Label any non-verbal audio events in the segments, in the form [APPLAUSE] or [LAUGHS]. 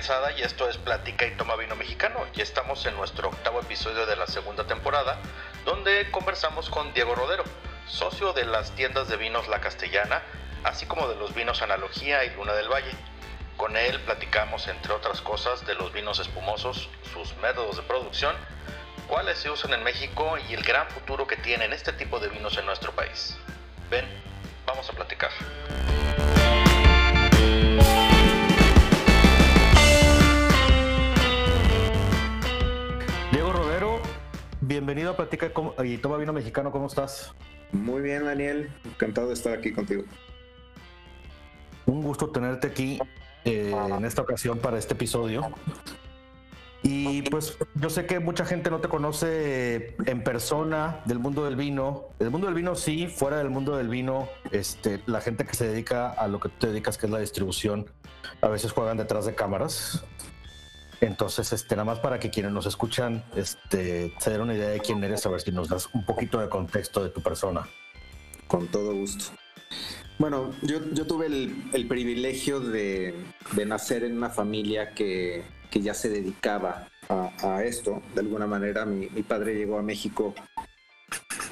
Y esto es Platica y Toma Vino Mexicano y estamos en nuestro octavo episodio de la segunda temporada donde conversamos con Diego Rodero, socio de las tiendas de vinos La Castellana, así como de los vinos Analogía y Luna del Valle. Con él platicamos, entre otras cosas, de los vinos espumosos, sus métodos de producción, cuáles se usan en México y el gran futuro que tienen este tipo de vinos en nuestro país. Ven, vamos a platicar. Bienvenido a Platica y Toma Vino Mexicano, ¿cómo estás? Muy bien, Daniel, encantado de estar aquí contigo. Un gusto tenerte aquí eh, en esta ocasión para este episodio. Y pues yo sé que mucha gente no te conoce en persona del mundo del vino. Del mundo del vino sí, fuera del mundo del vino, este, la gente que se dedica a lo que tú te dedicas, que es la distribución, a veces juegan detrás de cámaras. Entonces, este, nada más para que quienes nos escuchan este, se den una idea de quién eres, a ver si nos das un poquito de contexto de tu persona. Con todo gusto. Bueno, yo, tuve el, privilegio de, nacer en una familia que, ya se dedicaba a, esto. De alguna manera, mi, padre llegó a México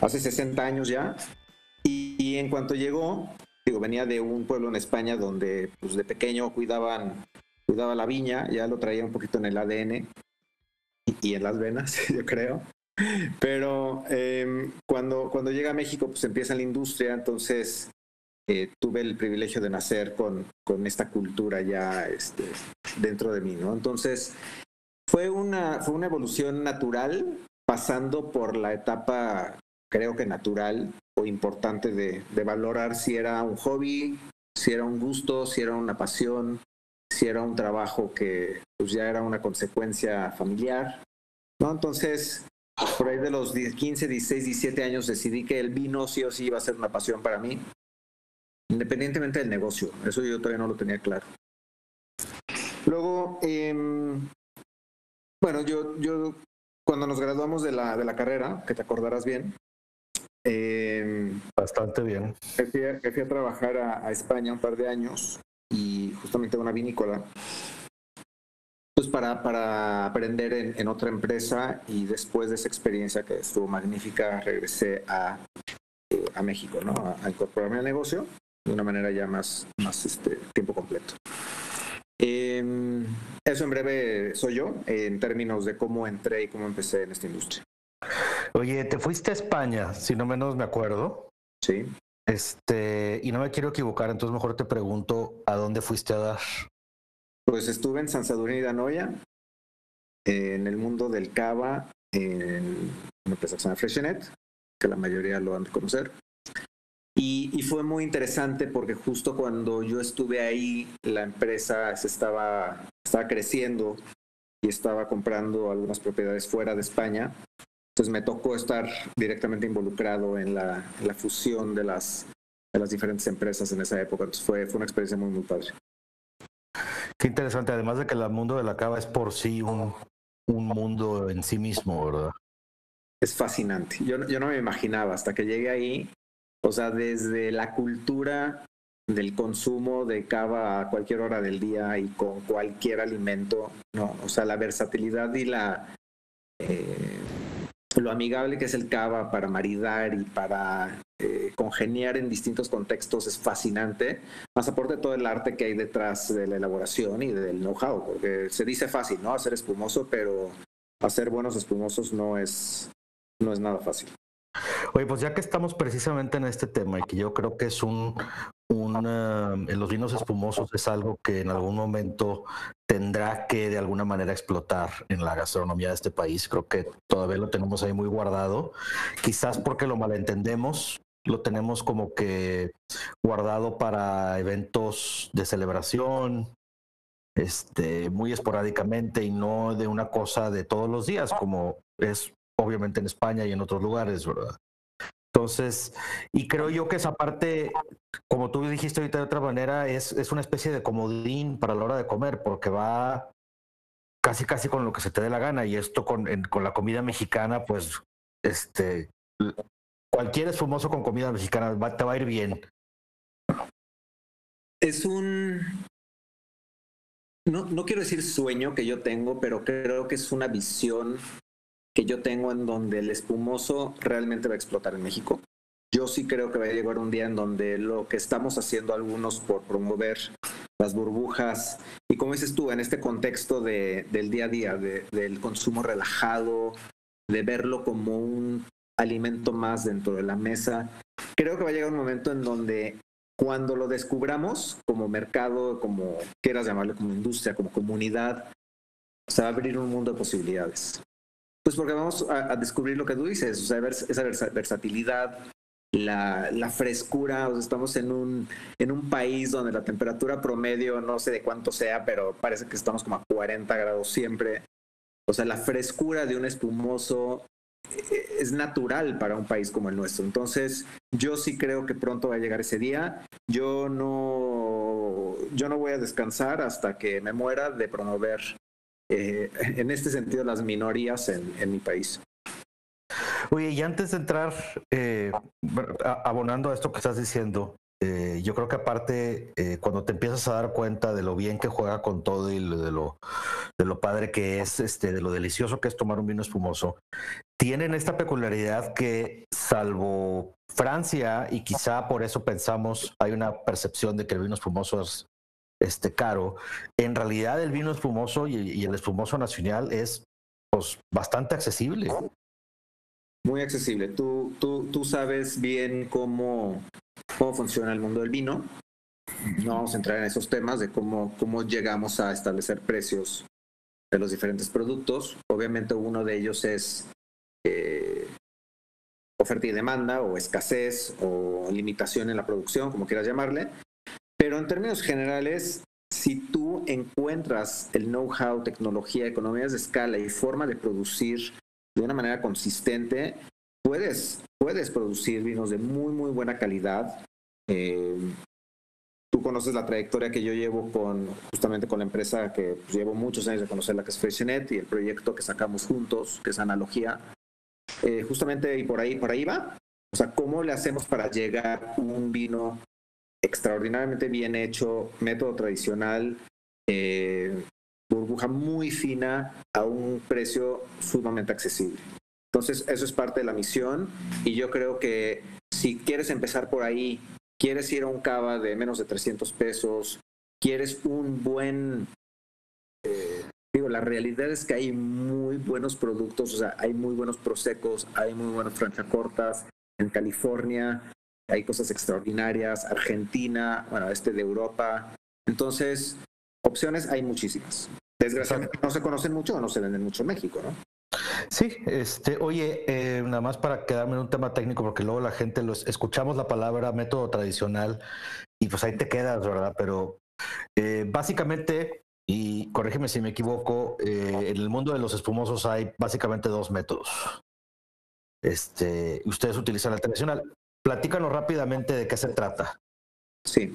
hace 60 años ya. Y, en cuanto llegó, digo, venía de un pueblo en España donde pues, de pequeño cuidaban cuidaba la viña, ya lo traía un poquito en el ADN y, en las venas, [LAUGHS] yo creo. Pero em, cuando, cuando llega a México, pues empieza la industria, entonces eh, tuve el privilegio de nacer con, con esta cultura ya este, dentro de mí, ¿no? Entonces, fue una, fue una evolución natural, pasando por la etapa, creo que natural o importante de, de valorar si era un hobby, si era un gusto, si era una pasión, si era un trabajo que pues ya era una consecuencia familiar, ¿no? Entonces, por ahí de los 15, 16, 17 años decidí que el vino sí o sí iba a ser una pasión para mí, independientemente del negocio, eso yo todavía no lo tenía claro. Luego, em, bueno, yo, yo cuando nos graduamos de la, de la carrera, que te acordarás bien, em, bastante bien. Fui a, fui a trabajar a, España un par de años y justamente una vinícola, pues para, para aprender en, otra empresa y después de esa experiencia que estuvo magnífica, regresé a, a México, ¿no? A, incorporarme al negocio de una manera ya más, más este, tiempo completo. Em, eso en breve soy yo, en términos de cómo entré y cómo empecé en esta industria. Oye, te fuiste a España, si no menos me acuerdo. Sí. Este, y no me quiero equivocar, entonces mejor te pregunto, ¿a dónde fuiste a dar? Pues estuve en San Sadurní de Anoya, en el mundo del cava, en una empresa que se llama que la mayoría lo han de conocer. Y, y, fue muy interesante porque justo cuando yo estuve ahí, la empresa se estaba, estaba creciendo y estaba comprando algunas propiedades fuera de España. Entonces me tocó estar directamente involucrado en la, fusión de las, de las diferentes empresas en esa época. Entonces fue, fue una experiencia muy, muy padre. Qué interesante, además de que el mundo de la cava es por sí un, un mundo en sí mismo, ¿verdad? Es fascinante. Yo, yo no me imaginaba hasta que llegué ahí, o sea, desde la cultura del consumo de cava a cualquier hora del día y con cualquier alimento, ¿no? O sea, la versatilidad y la... Eh, lo amigable que es el cava para maridar y para eh, congeniar en distintos contextos es fascinante, más aporte todo el arte que hay detrás de la elaboración y del know-how, porque se dice fácil, ¿no? Hacer espumoso, pero hacer buenos espumosos no es, no es nada fácil. Oye, pues ya que estamos precisamente en este tema y que yo creo que es un, un en los vinos espumosos es algo que en algún momento tendrá que de alguna manera explotar en la gastronomía de este país. Creo que todavía lo tenemos ahí muy guardado, quizás porque lo malentendemos, lo tenemos como que guardado para eventos de celebración, este, muy esporádicamente y no de una cosa de todos los días, como es obviamente en España y en otros lugares, ¿verdad? Entonces, y creo yo que esa parte, como tú dijiste ahorita de otra manera, es, es una especie de comodín para la hora de comer, porque va casi casi con lo que se te dé la gana. Y esto con, con la comida mexicana, pues, este, cualquier espumoso con comida mexicana va, te va a ir bien. Es un, no, no quiero decir sueño que yo tengo, pero creo que es una visión que yo tengo en donde el espumoso realmente va a explotar en México. Yo sí creo que va a llegar un día en donde lo que estamos haciendo algunos por promover las burbujas y como dices tú, en este contexto de, del día a día, del consumo relajado, de verlo como un alimento más dentro de la mesa, creo que va a llegar un momento en donde cuando lo descubramos como mercado, como quieras llamarlo, como industria, como comunidad, se va a abrir un mundo de posibilidades. Pues porque vamos a, descubrir lo que tú dices, o sea, esa versatilidad, la, la frescura, o sea, estamos en un, en un país donde la temperatura promedio, no sé de cuánto sea, pero parece que estamos como a 40 grados siempre. O sea, la frescura de un espumoso eh, es natural para un país como el nuestro. Entonces, yo sí creo que pronto va a llegar ese día. Yo no, yo no voy a descansar hasta que me muera de promover, eh, [LAUGHS] en este sentido, las minorías en, mi país. Oye, y antes de entrar, eh, abonando a esto que estás diciendo, eh, yo creo que aparte, cuando te empiezas a dar cuenta de lo bien que juega con todo y de lo, de lo padre que es, este, de lo delicioso que es tomar un vino espumoso, tienen esta peculiaridad que, salvo Francia, y quizá por eso pensamos, hay una percepción de que el vino espumoso es este, caro, en realidad el vino espumoso y, el espumoso nacional es pues, bastante accesible. Muy accesible. Tú, tú, tú sabes bien cómo cómo funciona el mundo del vino. No vamos a entrar en esos temas de cómo, cómo llegamos a establecer precios de los diferentes productos. Obviamente uno de ellos es eh, oferta y demanda o escasez o limitación en la producción, como quieras llamarle. En términos generales, si tú encuentras el know-how, tecnología, economías de escala y forma de producir de una manera consistente, puedes, puedes producir vinos de muy, muy buena calidad. Eh, tú conoces la trayectoria que yo llevo con justamente con la empresa que pues, llevo muchos años de conocerla, que es Freshenet, y el proyecto que sacamos juntos, que es Analogía. Eh, justamente y por ahí, por ahí va. O sea, ¿cómo le hacemos para llegar un vino extraordinariamente bien hecho, método tradicional, eh, burbuja muy fina, a un precio sumamente accesible? Entonces, eso es parte de la misión y yo creo que si quieres empezar por ahí, quieres ir a un cava de menos de 300 pesos, quieres un buen... Eh, digo, la realidad es que hay muy buenos productos, o sea, hay muy buenos prosecos, hay muy buenas cortas en California, hay cosas extraordinarias, Argentina, bueno, este de Europa. Entonces, opciones hay muchísimas. Desgraciadamente no se conocen mucho o no se venden mucho en México, ¿no? Sí, este, oye, eh, nada más para quedarme en un tema técnico, porque luego la gente los escuchamos la palabra método tradicional y pues ahí te quedas, ¿verdad? Pero eh, básicamente, y corrígeme si me equivoco, eh, en el mundo de los espumosos hay básicamente dos métodos. Este, ustedes utilizan el tradicional. Platícanos rápidamente de qué se trata. Sí.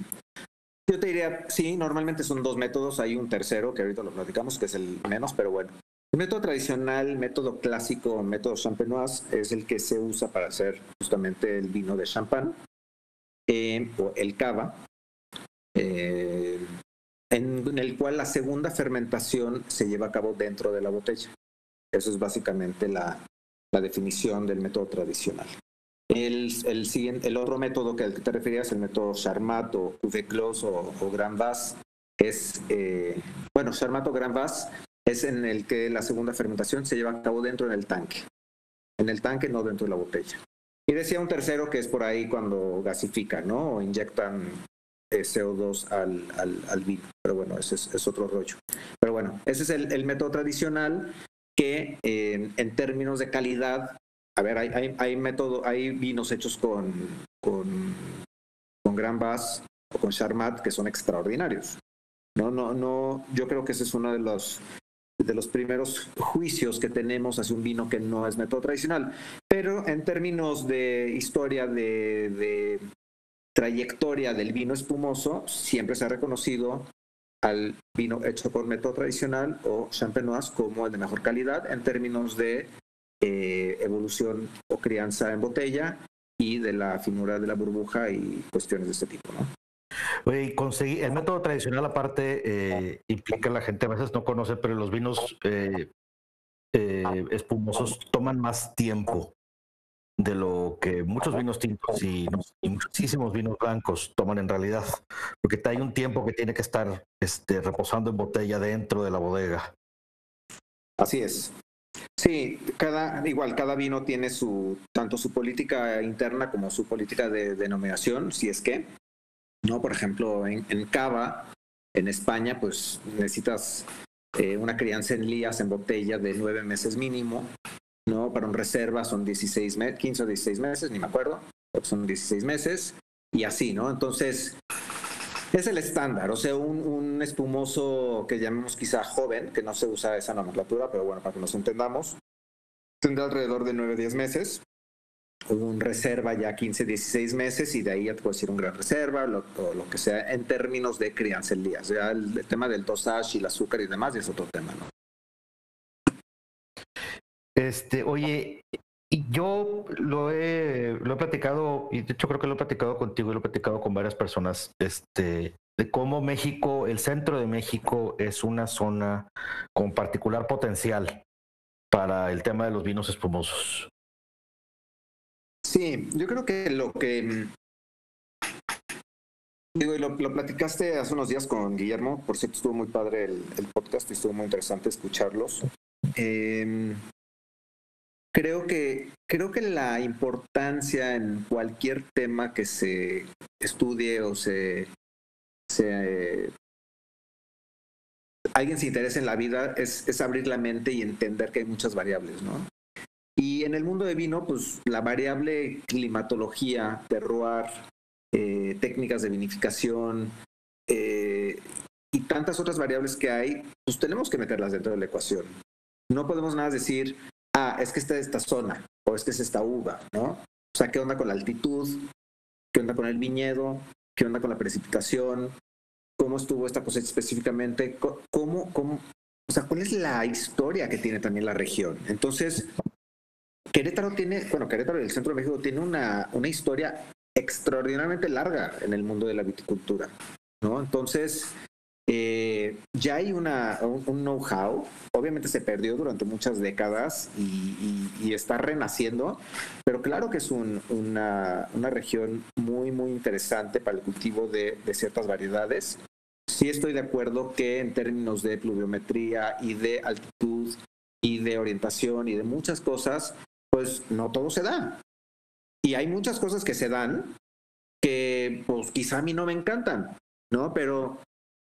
Yo te diría, sí, normalmente son dos métodos, hay un tercero que ahorita lo platicamos, que es el menos, pero bueno. El método tradicional, método clásico, método champenoise, es el que se usa para hacer justamente el vino de champán, eh, o el cava, eh, en, el cual la segunda fermentación se lleva a cabo dentro de la botella. Eso es básicamente la, definición del método tradicional. El, el, siguiente, el otro método que al que te referías, el método Charmat o Cuvée Clos o, o Grand Vas, es, eh, bueno, Charmat o Grand Vas es en el que la segunda fermentación se lleva a cabo dentro del tanque. En el tanque, no dentro de la botella. Y decía un tercero que es por ahí cuando gasifican, ¿no? O inyectan eh, CO2 al, al, vino. Pero bueno, ese es, otro rollo. Pero bueno, ese es el, método tradicional que en términos de calidad, a ver, hay, hay, hay, método, hay vinos hechos con, con, con Gran Bass o con Charmat que son extraordinarios. No, no, no, yo creo que ese es uno de los de los primeros juicios que tenemos hacia un vino que no es método tradicional. Pero en términos de historia de, trayectoria del vino espumoso, siempre se ha reconocido al vino hecho por método tradicional o champenoise como el de mejor calidad en términos de eh, evolución o crianza en botella y de la finura de la burbuja y cuestiones de este tipo. ¿no? Oye, conseguir, el método tradicional aparte eh, implica la gente a veces no conoce, pero los vinos eh, eh, espumosos toman más tiempo de lo que muchos vinos tintos y, muchísimos vinos blancos toman en realidad, porque hay un tiempo que tiene que estar este, reposando en botella dentro de la bodega. Así es. Sí, cada, igual, cada vino tiene su, tanto su política interna como su política de denominación, si es que, ¿no? Por ejemplo, en, en Cava, en España, pues necesitas eh, una crianza en lías en botella de nueve meses mínimo, ¿no? Para un reserva son 16 meses, 15 o 16 meses, ni me acuerdo, son 16 meses, y así, ¿no? Entonces, es el estándar, o sea, un, un, espumoso que llamemos quizá joven, que no se usa esa nomenclatura, pero bueno, para que nos entendamos, tendrá alrededor de 9 o 10 meses, un reserva ya 15, 16 meses y de ahí ya te puedo decir un gran reserva lo, o lo que sea en términos de crianza en días. Ya el, el, tema del dosage y el azúcar y demás es otro tema, ¿no? Este, oye, yo lo he, lo he platicado, y de hecho creo que lo he platicado contigo y lo he platicado con varias personas, este, de cómo México, el centro de México es una zona con particular potencial para el tema de los vinos espumosos. Sí, yo creo que lo que digo, lo, lo, platicaste hace unos días con Guillermo, por cierto estuvo muy padre el, el podcast y estuvo muy interesante escucharlos. Eh, creo que creo que la importancia en cualquier tema que se estudie o se, alguien se interese en la vida es, es, abrir la mente y entender que hay muchas variables, ¿no? Y en el mundo de vino, pues la variable climatología, terroir, eh, técnicas de vinificación eh, y tantas otras variables que hay, pues tenemos que meterlas dentro de la ecuación. No podemos nada decir, ah, es que esta es esta zona o es que es esta uva, ¿no? O sea, ¿qué onda con la altitud? ¿Qué onda con el viñedo? ¿Qué onda con la precipitación? ¿Cómo estuvo esta cosecha específicamente? ¿Cómo, cómo, o sea, cuál es la historia que tiene también la región? Entonces, Querétaro tiene, bueno, Querétaro y el centro de México tiene una, una historia extraordinariamente larga en el mundo de la viticultura, ¿no? Entonces, eh, ya hay una, un, un know-how, obviamente se perdió durante muchas décadas y, y, y está renaciendo, pero claro que es un, una, una, región muy, muy interesante para el cultivo de, de, ciertas variedades. Sí estoy de acuerdo que en términos de pluviometría y de altitud y de orientación y de muchas cosas, pues no todo se da. Y hay muchas cosas que se dan que pues quizá a mí no me encantan, ¿no? Pero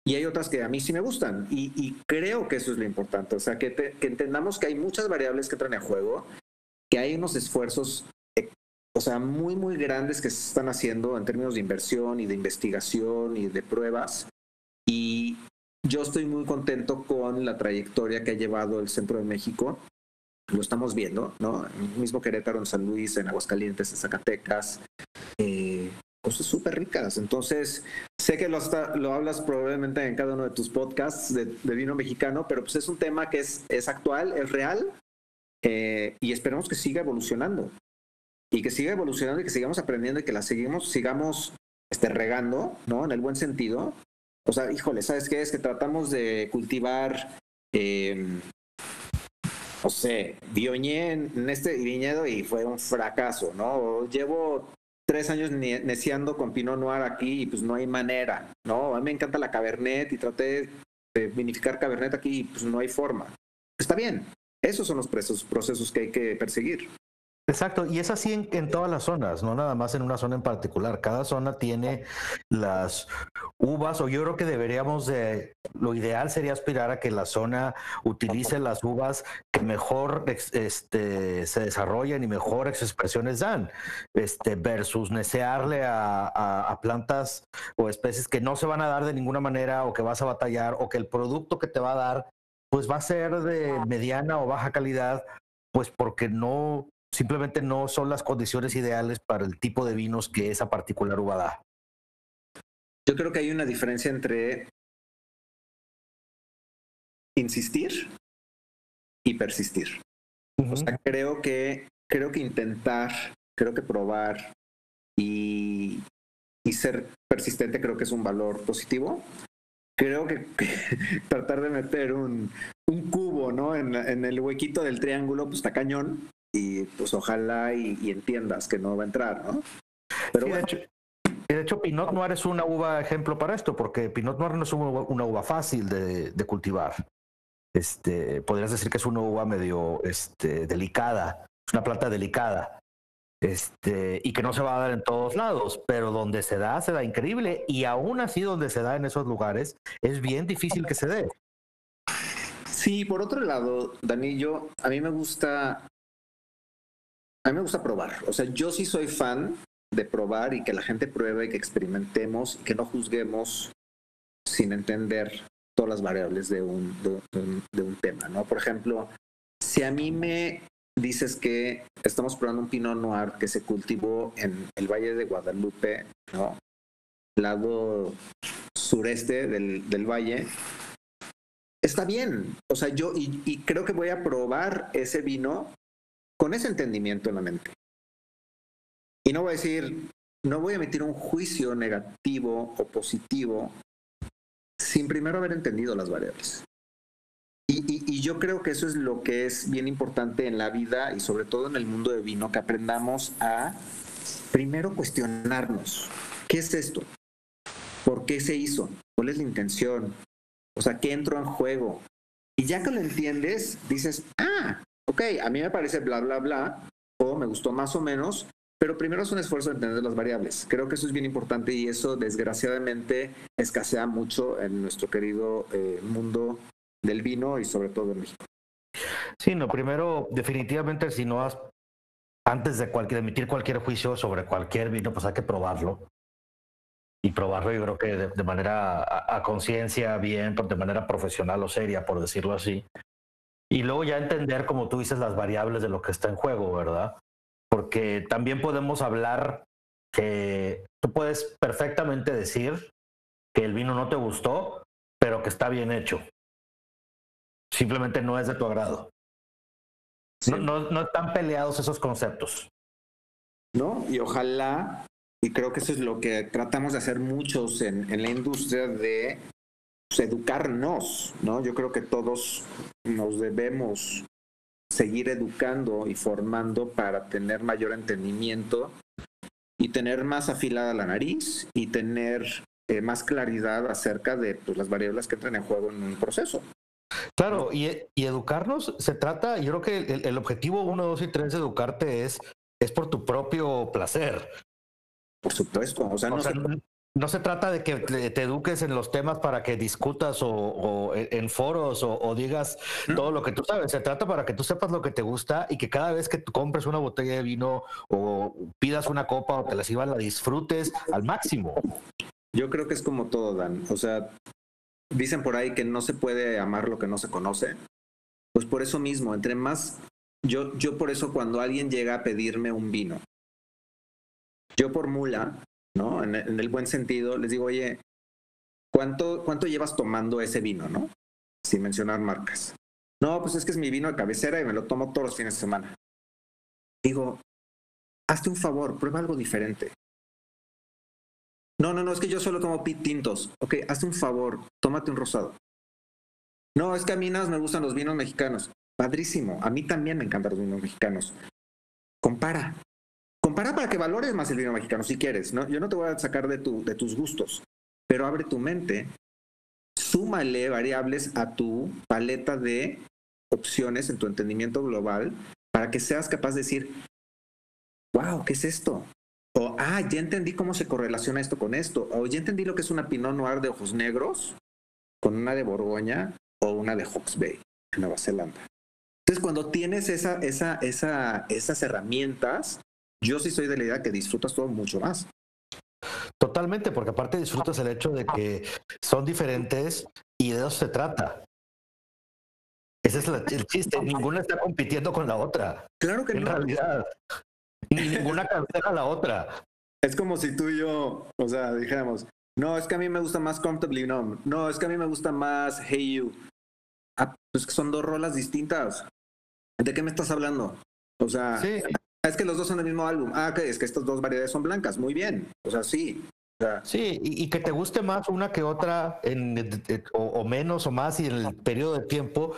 y hay otras que a mí sí me gustan. Y, y creo que eso es lo importante. O sea, que, te, que, entendamos que hay muchas variables que entran en juego, que hay unos esfuerzos, eh, o sea, muy, muy grandes que se están haciendo en términos de inversión y de investigación y de pruebas. Y yo estoy muy contento con la trayectoria que ha llevado el Centro de México. Lo estamos viendo, ¿no? El mismo Querétaro, en San Luis, en Aguascalientes, en Zacatecas. Eh, cosas súper ricas. Entonces, sé que lo, hasta, lo, hablas probablemente en cada uno de tus podcasts de, vino mexicano, pero pues es un tema que es, es actual, es real eh, y esperamos que siga evolucionando. Y que siga evolucionando y que sigamos aprendiendo y que la seguimos, sigamos este, regando, ¿no? En el buen sentido. O sea, híjole, ¿sabes qué? Es que tratamos de cultivar, eh, no sé, Bioñé en este viñedo y fue un fracaso, ¿no? Llevo tres años neciando con Pinot Noir aquí y pues no hay manera, ¿no? A mí me encanta la Cabernet y traté de vinificar Cabernet aquí y pues no hay forma. Está bien, esos son los procesos, procesos que hay que perseguir. Exacto, y es así en, todas las zonas, no nada más en una zona en particular. Cada zona tiene las uvas, o yo creo que deberíamos de, lo ideal sería aspirar a que la zona utilice las uvas que mejor este, se desarrollan y mejores expresiones dan, este, versus necearle a, a plantas o especies que no se van a dar de ninguna manera o que vas a batallar o que el producto que te va a dar pues va a ser de mediana o baja calidad, pues porque no simplemente no son las condiciones ideales para el tipo de vinos que esa particular uva da. Yo creo que hay una diferencia entre insistir y persistir. Uh -huh. O sea, creo que, creo que intentar, creo que probar y, y ser persistente creo que es un valor positivo. Creo que, [LAUGHS] tratar de meter un, un cubo, ¿no? En, en, el huequito del triángulo, pues está cañón. Y pues ojalá y, entiendas que no va a entrar, ¿no? Pero bueno. De hecho, Pinot Noir es una uva ejemplo para esto, porque Pinot Noir no es una uva, fácil de, de, cultivar. Este, podrías decir que es una uva medio este, delicada, es una planta delicada este, y que no se va a dar en todos lados, pero donde se da, se da increíble, y aún así donde se da en esos lugares, es bien difícil que se dé. Sí, por otro lado, Danillo, a mí me gusta, a mí me gusta probar, o sea, yo sí soy fan de probar y que la gente pruebe y que experimentemos y que no juzguemos sin entender todas las variables de un, de un tema, ¿no? Por ejemplo, si a mí me dices que estamos probando un Pinot Noir que se cultivó en el Valle de Guadalupe, ¿no? Lado sureste del, del valle. Está bien. O sea, yo y, y creo que voy a probar ese vino con ese entendimiento en la mente. Y no voy a decir, no voy a emitir un juicio negativo o positivo sin primero haber entendido las variables. Y, yo creo que eso es lo que es bien importante en la vida y sobre todo en el mundo de vino, que aprendamos a primero cuestionarnos. ¿Qué es esto? ¿Por qué se hizo? ¿Cuál es la intención? O sea, ¿qué entró en juego? Y ya que lo entiendes, dices, ah, ok, a mí me parece bla, bla, bla, o me gustó más o menos, pero primero es un esfuerzo de entender las variables. Creo que eso es bien importante y eso desgraciadamente escasea mucho en nuestro querido eh, mundo del vino y sobre todo en México. Sí, no, primero, definitivamente, si no has, antes de, cualquier, emitir cualquier juicio sobre cualquier vino, pues hay que probarlo. Y probarlo, yo creo que de, manera a, conciencia, bien, de manera profesional o seria, por decirlo así. Y luego ya entender, como tú dices, las variables de lo que está en juego, ¿verdad? Porque también podemos hablar que tú puedes perfectamente decir que el vino no te gustó, pero que está bien hecho simplemente no es de tu agrado. No, no, están peleados esos conceptos. ¿No? Y ojalá, y creo que eso es lo que tratamos de hacer muchos en, en la industria de pues, educarnos, ¿no? Yo creo que todos nos debemos seguir educando y formando para tener mayor entendimiento y tener más afilada la nariz y tener eh, más claridad acerca de pues, las variables que entran en juego en un proceso. Claro, y, educarnos se trata, yo creo que el, objetivo uno, dos y tres de educarte es, es por tu propio placer. Por supuesto, o sea, no, se... trata de que te, eduques en los temas para que discutas o, en foros o, digas todo lo que tú sabes. Se trata para que tú sepas lo que te gusta y que cada vez que tú compres una botella de vino o pidas una copa o te la sirvan, la disfrutes al máximo. Yo creo que es como todo, Dan. O sea, dicen por ahí que no se puede amar lo que no se conoce. Pues por eso mismo, entre más, yo, yo por eso cuando alguien llega a pedirme un vino, yo por mula, ¿no? En, el buen sentido, les digo, oye, ¿cuánto, ¿cuánto llevas tomando ese vino, no? Sin mencionar marcas. No, pues es que es mi vino de cabecera y me lo tomo todos los fines de semana. Digo, hazte un favor, prueba algo diferente. No, no, no, es que yo solo tomo tintos. Ok, hazte un favor, tómate un rosado. No, es que a mí nada me gustan los vinos mexicanos. Padrísimo, a mí también me encantan los vinos mexicanos. Compara. Compara para que valores más el vino mexicano si quieres. ¿no? Yo no te voy a sacar de, tu, tus gustos, pero abre tu mente, súmale variables a tu paleta de opciones en tu entendimiento global para que seas capaz de decir, wow, ¿qué es esto? O, ah, ya entendí cómo se correlaciona esto con esto. O ya entendí lo que es una Pinot Noir de ojos negros con una de Borgoña o una de Hawke's Bay, en Nueva Zelanda. Entonces, cuando tienes esa, esa, esa, esas herramientas, yo sí soy de la idea que disfrutas todo mucho más. Totalmente, porque aparte disfrutas el hecho de que son diferentes y de eso se trata. Ese es el chiste. Ninguna está compitiendo con la otra. Claro que en no. En realidad. ninguna cabeza a la otra. Es como si tú y yo, o sea, dijéramos, no, es que a mí me gusta más Comfortably Numb. No, es que a mí me gusta más Hey You. Ah, pues que son dos rolas distintas. ¿De qué me estás hablando? O sea, es que los dos son del mismo álbum. Ah, que es que estas dos variedades son blancas. Muy bien. O sea, sí. Sí, y, que te guste más una que otra, en, o, menos o más, y en el periodo de tiempo,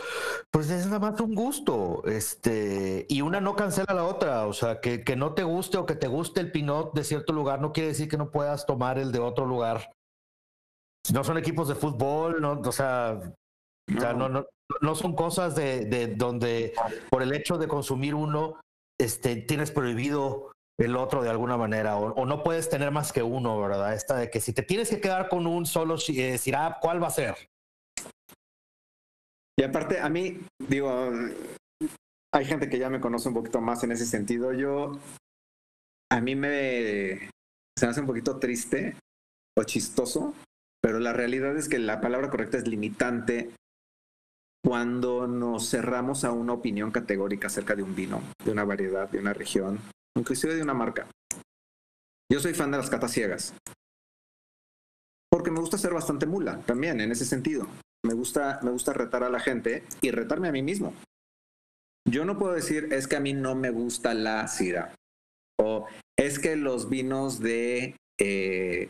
pues es nada más un gusto. Este, y una no cancela la otra. O sea, que, que no te guste o que te guste el pinot de cierto lugar, no quiere decir que no puedas tomar el de otro lugar. No son equipos de fútbol, no, o sea, no. no, no, no son cosas de, de donde por el hecho de consumir uno, este, tienes prohibido el otro de alguna manera, o, no puedes tener más que uno, ¿verdad? Esta de que si te tienes que quedar con un solo eh, Sirap, ¿cuál va a ser? Y aparte, a mí, digo, hay gente que ya me conoce un poquito más en ese sentido. Yo, a mí me, se me hace un poquito triste o chistoso, pero la realidad es que la palabra correcta es limitante cuando nos cerramos a una opinión categórica acerca de un vino, de una variedad, de una región, inclusive de una marca. Yo soy fan de las catas ciegas. Porque me gusta ser bastante mula también en ese sentido. Me gusta, me gusta retar a la gente y retarme a mí mismo. Yo no puedo decir es que a mí no me gusta la sida o es que los vinos de eh,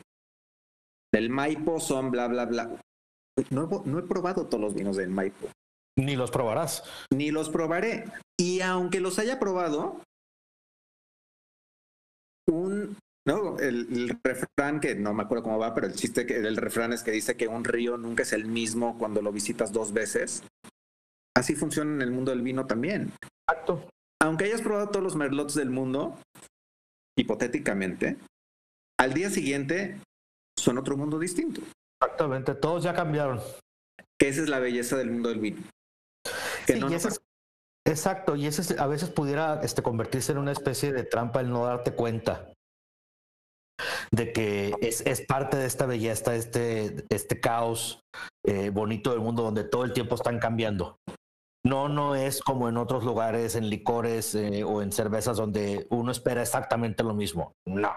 del Maipo son bla bla bla. No, no he probado todos los vinos del Maipo. Ni los probarás. Ni los probaré. Y aunque los haya probado, un, ¿no? El, refrán que no me acuerdo cómo va, pero el chiste que el refrán es que dice que un río nunca es el mismo cuando lo visitas dos veces. Así funciona en el mundo del vino también. Exacto. Aunque hayas probado todos los merlots del mundo, hipotéticamente, al día siguiente son otro mundo distinto. Exactamente, todos ya cambiaron. Que esa es la belleza del mundo del vino. Que no Exacto, y a veces pudiera este, convertirse en una especie de trampa el no darte cuenta de que es, es parte de esta belleza, este, este caos eh, bonito del mundo donde todo el tiempo están cambiando. No, no es como en otros lugares, en licores eh, o en cervezas donde uno espera exactamente lo mismo. No.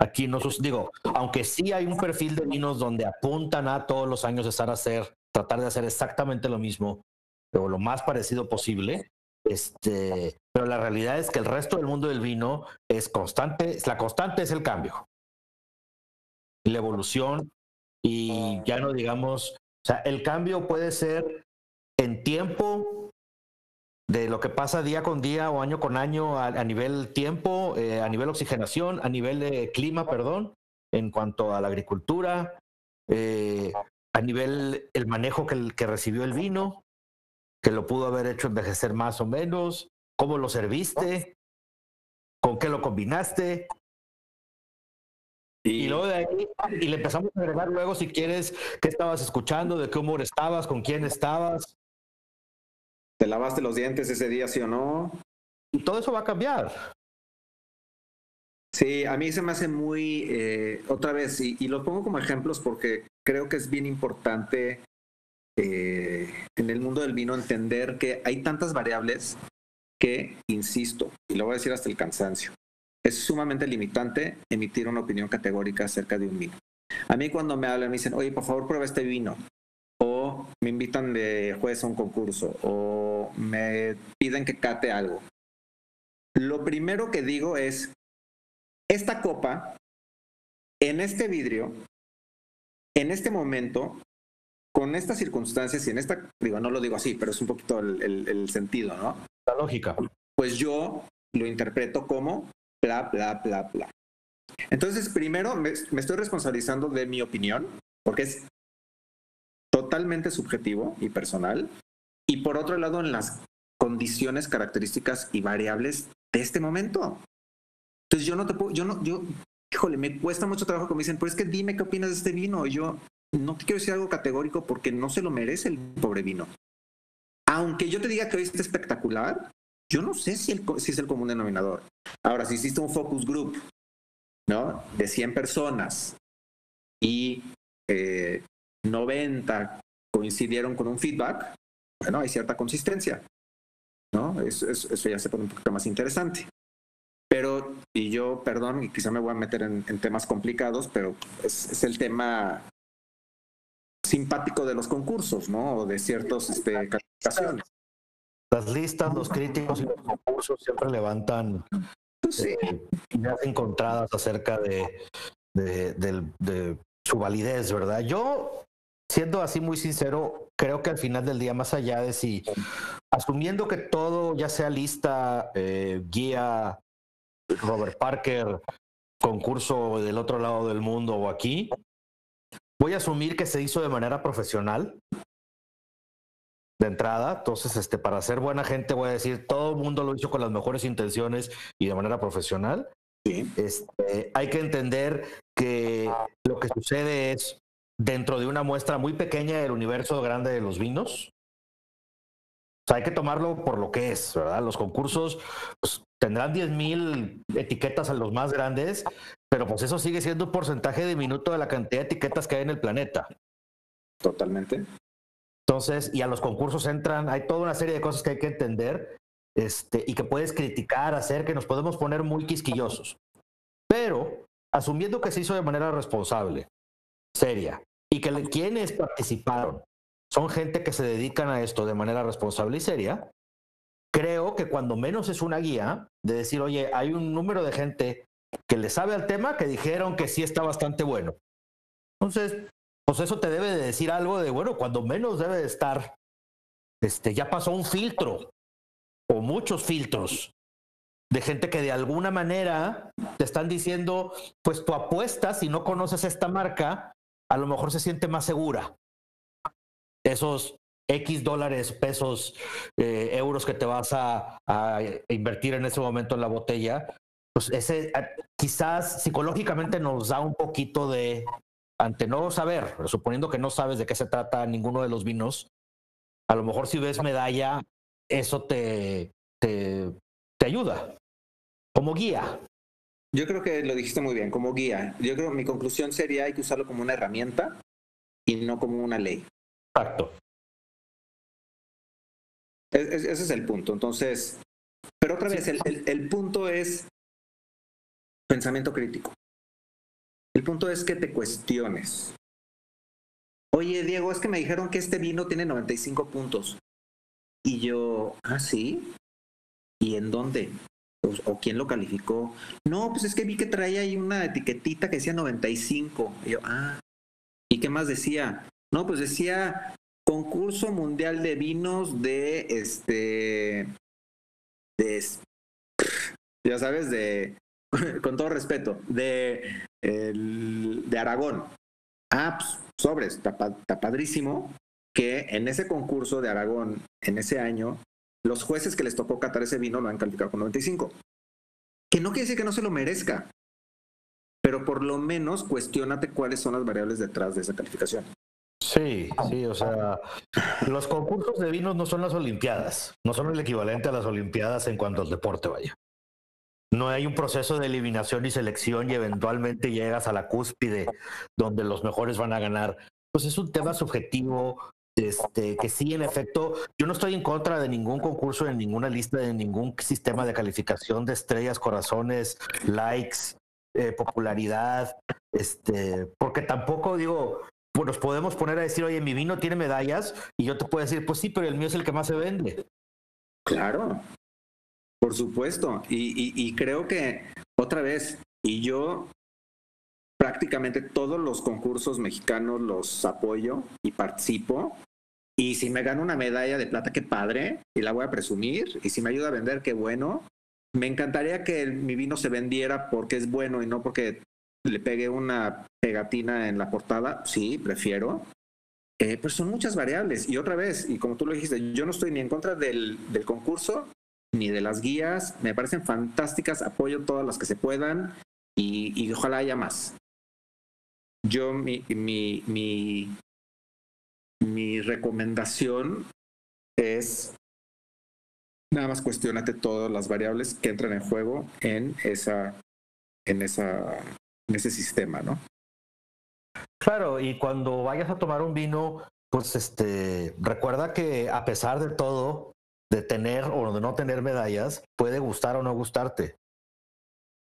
Aquí no digo, aunque sí hay un perfil de vinos donde apuntan a todos los años estar a hacer, tratar de hacer exactamente lo mismo, o lo más parecido posible, este, pero la realidad es que el resto del mundo del vino es constante, la constante es el cambio, la evolución y ya no digamos, o sea, el cambio puede ser en tiempo de lo que pasa día con día o año con año a, nivel tiempo, eh, a nivel oxigenación, a nivel de clima, perdón, en cuanto a la agricultura, eh, a nivel el manejo que, que recibió el vino, que lo pudo haber hecho envejecer más o menos, cómo lo serviste, con qué lo combinaste. Y, luego de ahí, y le empezamos a agregar luego, si quieres, qué estabas escuchando, de qué humor estabas, con quién estabas. ¿Te lavaste los dientes ese día, sí o no? Y todo eso va a cambiar. Sí, a mí se me hace muy, eh, otra vez, y, y, lo pongo como ejemplos porque creo que es bien importante eh, en el mundo del vino entender que hay tantas variables que, insisto, y lo voy a decir hasta el cansancio, es sumamente limitante emitir una opinión categórica acerca de un vino. A mí cuando me hablan me dicen, oye, por favor prueba este vino, o me invitan de juez a un concurso, o me piden que cate algo. Lo primero que digo es, esta copa, en este vidrio, en este momento, con estas circunstancias y en esta, digo, no lo digo así, pero es un poquito el, sentido, ¿no? La lógica. Pues yo lo interpreto como bla, bla, bla, bla. Entonces, primero me, estoy responsabilizando de mi opinión, porque es totalmente subjetivo y personal. Y por otro lado, en las condiciones, características y variables de este momento. Entonces, yo no te puedo, yo no, yo, híjole, me cuesta mucho trabajo como dicen, pues es que dime qué opinas de este vino. Y yo, no te quiero decir algo categórico porque no se lo merece el pobre vino. Aunque yo te diga que hoy está espectacular, yo no sé si, es el común denominador. Ahora, si hiciste un focus group, ¿no? De 100 personas y 90 eh, coincidieron con un feedback, bueno, hay cierta consistencia, ¿no? Eso, ya se pone un poquito más interesante. Pero, y yo, perdón, y quizá me voy a meter en, temas complicados, pero es, el tema simpático de los concursos, ¿no? O de ciertos este, calificaciones. Las listas, los críticos y los concursos siempre levantan pues eh, ideas encontradas acerca de de, de su validez, ¿verdad? Yo, siendo así muy sincero, creo que al final del día, más allá de si, asumiendo que todo, ya sea lista, eh, guía, Robert Parker, concurso del otro lado del mundo o aquí, voy a asumir que se hizo de manera profesional de entrada. Entonces, este, para ser buena gente, voy a decir, todo el mundo lo hizo con las mejores intenciones y de manera profesional. Este, hay que entender que lo que sucede es dentro de una muestra muy pequeña del universo grande de los vinos. hay que tomarlo por lo que es, ¿verdad? Los concursos pues, tendrán 10.000 etiquetas a los más grandes, pero pues eso sigue siendo un porcentaje diminuto de la cantidad de etiquetas que hay en el planeta. Totalmente. Entonces, y a los concursos entran, hay toda una serie de cosas que hay que entender este, y que puedes criticar, hacer, que nos podemos poner muy quisquillosos. Pero, asumiendo que se hizo de manera responsable, seria, y que quienes participaron son gente que se dedican a esto de manera responsable y seria, creo que cuando menos es una guía de decir, oye, hay un número de gente que le sabe al tema que dijeron que sí está bastante bueno. Entonces, pues eso te debe de decir algo de, bueno, cuando menos debe de estar, este, ya pasó un filtro o muchos filtros de gente que de alguna manera te están diciendo, pues tu apuesta, si no conoces esta marca, a lo mejor se siente más segura. Esos X dólares, pesos, eh, euros que te vas a, invertir en ese momento en la botella, pues ese quizás psicológicamente nos da un poquito de, ante no saber, suponiendo que no sabes de qué se trata ninguno de los vinos, a lo mejor si ves medalla, eso te, te, te ayuda como guía. Yo creo que lo dijiste muy bien, como guía. Yo creo que mi conclusión sería hay que usarlo como una herramienta y no como una ley. Exacto. ese es el punto. Entonces, pero otra vez, el, punto es pensamiento crítico. El punto es que te cuestiones. Oye, Diego, es que me dijeron que este vino tiene 95 puntos. Y yo, ¿ah, sí? ¿Y en dónde? o quién lo calificó. No, pues es que vi que traía ahí una etiquetita que decía 95. Y yo, ah, ¿y qué más decía? No, pues decía concurso mundial de vinos de este, de, ya sabes, de, [LAUGHS] con todo respeto, de, Aragón. Ah, pues sobres, está, está padrísimo que en ese concurso de Aragón, en ese año, los jueces que les tocó catar ese vino lo han calificado con 95. Que no quiere decir que no se lo merezca, pero por lo menos cuestionate cuáles son las variables detrás de esa calificación. Sí, sí, o sea, los concursos de vinos no son las Olimpiadas, no son el equivalente a las Olimpiadas en cuanto al deporte vaya. No hay un proceso de eliminación y selección y eventualmente llegas a la cúspide donde los mejores van a ganar. Pues es un tema subjetivo, este, que sí, en efecto, yo no estoy en contra de ningún concurso, en ninguna lista, de ningún sistema de calificación de estrellas, corazones, likes, eh, popularidad, este, porque tampoco digo, pues nos podemos poner a decir, oye, mi vino tiene medallas, y yo te puedo decir, pues sí, pero el mío es el que más se vende. Claro, por supuesto, y creo que otra vez, y yo prácticamente todos los concursos mexicanos los apoyo y participo. Y si me gano una medalla de plata, qué padre, y la voy a presumir. Y si me ayuda a vender, qué bueno. Me encantaría que mi vino se vendiera porque es bueno y no porque le pegué una pegatina en la portada. Sí, prefiero. Eh, pero son muchas variables. Y otra vez, y como tú lo dijiste, yo no estoy ni en contra del concurso ni de las guías. Me parecen fantásticas, apoyo todas las que se puedan y, y ojalá haya más yo mi, mi, mi, recomendación es nada más cuestionate todas las variables que entran en juego en esa en esa en ese sistema, ¿no? Claro, y cuando vayas a tomar un vino, pues este recuerda que a pesar de todo, de tener o de no tener medallas, puede gustar o no gustarte.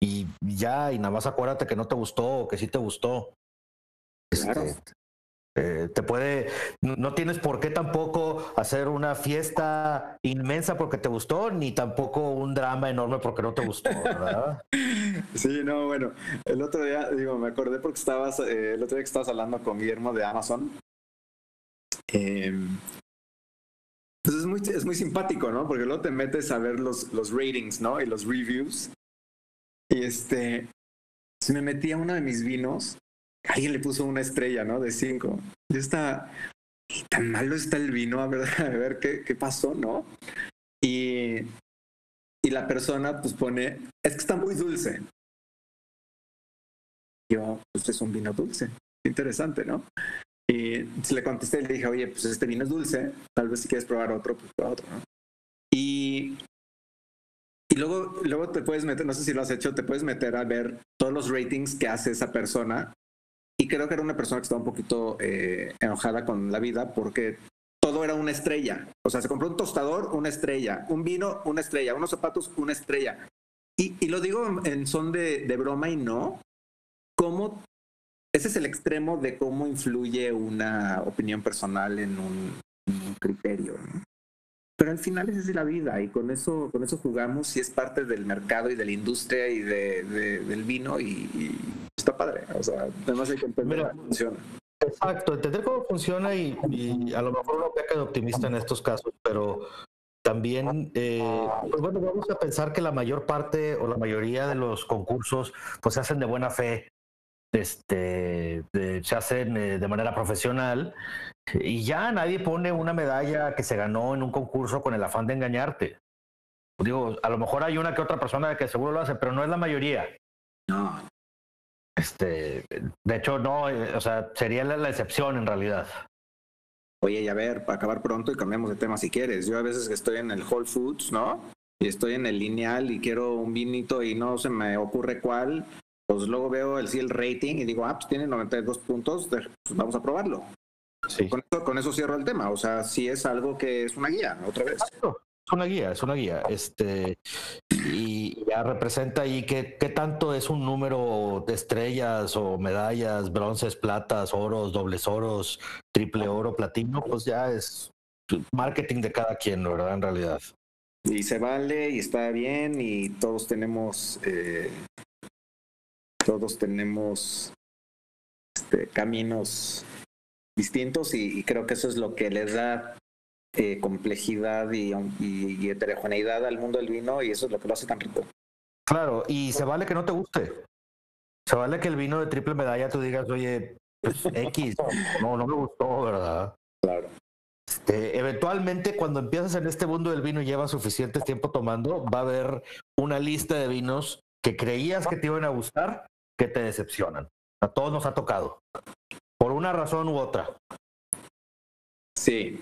Y ya, y nada más acuérdate que no te gustó o que sí te gustó. Este, eh, te puede, no tienes por qué tampoco hacer una fiesta inmensa porque te gustó, ni tampoco un drama enorme porque no te gustó, ¿verdad? [LAUGHS] Sí, no, bueno, el otro día, digo, me acordé porque estabas, eh, el otro día que estabas hablando con Guillermo de Amazon. Eh, pues es muy, es muy simpático, ¿no? Porque luego te metes a ver los, los ratings, ¿no? Y los reviews. Y este, si me metí a uno de mis vinos, alguien le puso una estrella, ¿no? De cinco. Y está, tan malo está el vino, a ver, [LAUGHS] a ver qué, qué pasó, ¿no? Y, y la persona pues pone, es que está muy dulce. Yo, pues es un vino dulce. Interesante, ¿no? Y le contesté y le dije, oye, pues este vino es dulce, tal vez si quieres probar otro, pues prueba otro, ¿no? Y, y luego, luego te puedes meter, no sé si lo has hecho, te puedes meter a ver todos los ratings que hace esa persona. Y creo que era una persona que estaba un poquito eh, enojada con la vida porque todo era una estrella. O sea, se compró un tostador, una estrella, un vino, una estrella, unos zapatos, una estrella. Y, y lo digo en son de, de broma y no. ¿Cómo ese es el extremo de cómo influye una opinión personal en un, un criterio. ¿no? Pero al final es de la vida y con eso, con eso jugamos y es parte del mercado y de la industria y de, de, del vino y, y, está padre. O sea, además hay que entender Mira, cómo funciona. Exacto, entender cómo funciona y, y, a lo mejor uno peca de optimista en estos casos, pero también, eh, pues bueno, vamos a pensar que la mayor parte o la mayoría de los concursos pues se hacen de buena fe este, de, se hacen eh, de manera profesional y ya nadie pone una medalla que se ganó en un concurso con el afán de engañarte. Digo, a lo mejor hay una que otra persona que seguro lo hace, pero no es la mayoría. No. Este, de hecho, no, eh, o sea, sería la, la excepción en realidad. Oye, y a ver, para acabar pronto y cambiamos de tema si quieres. Yo a veces que estoy en el Whole Foods, ¿no? Y estoy en el lineal y quiero un vinito y no se me ocurre cuál, pues luego veo el, sí, el rating y digo, ah, pues tiene 92 puntos, pues vamos a probarlo. Sí. Con, eso, con eso cierro el tema. O sea, sí es algo que es una guía, otra vez. Exacto. Es una guía, es una guía. Este, y ya representa ahí qué, qué tanto es un número de estrellas o medallas, bronces, platas, oros, dobles oros, triple oro, platino, pues ya es marketing de cada quien, ¿verdad? En realidad. Y se vale y está bien y todos tenemos eh, todos tenemos este, caminos distintos y, y, creo que eso es lo que les da eh, complejidad y, y, y, heterogeneidad al mundo del vino y eso es lo que lo hace tan rico. Claro, y se vale que no te guste. Se vale que el vino de triple medalla tú digas, oye, pues, [LAUGHS] X, no, no me gustó, ¿verdad? Claro. Este, eventualmente, cuando empiezas en este mundo del vino y llevas suficiente tiempo tomando, va a haber una lista de vinos que creías que te iban a gustar que te decepcionan. A todos nos ha tocado, por una razón u otra. Sí.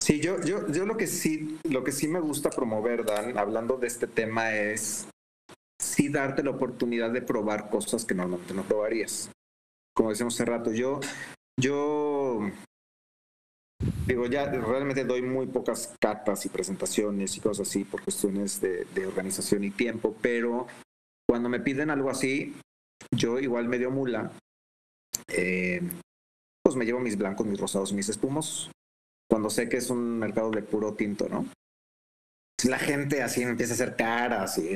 Sí, yo, yo, yo lo que sí, lo que sí me gusta promover, Dan, hablando de este tema, es sí darte la oportunidad de probar cosas que normalmente no probarías. Como decíamos hace rato, yo, yo digo, ya realmente doy muy pocas catas y presentaciones y cosas así por cuestiones de, de organización y tiempo, pero cuando me piden algo así, yo igual medio mula, eh, pues me llevo mis blancos, mis rosados, mis espumos, cuando sé que es un mercado de puro tinto, ¿no? La gente así me empieza a hacer caras y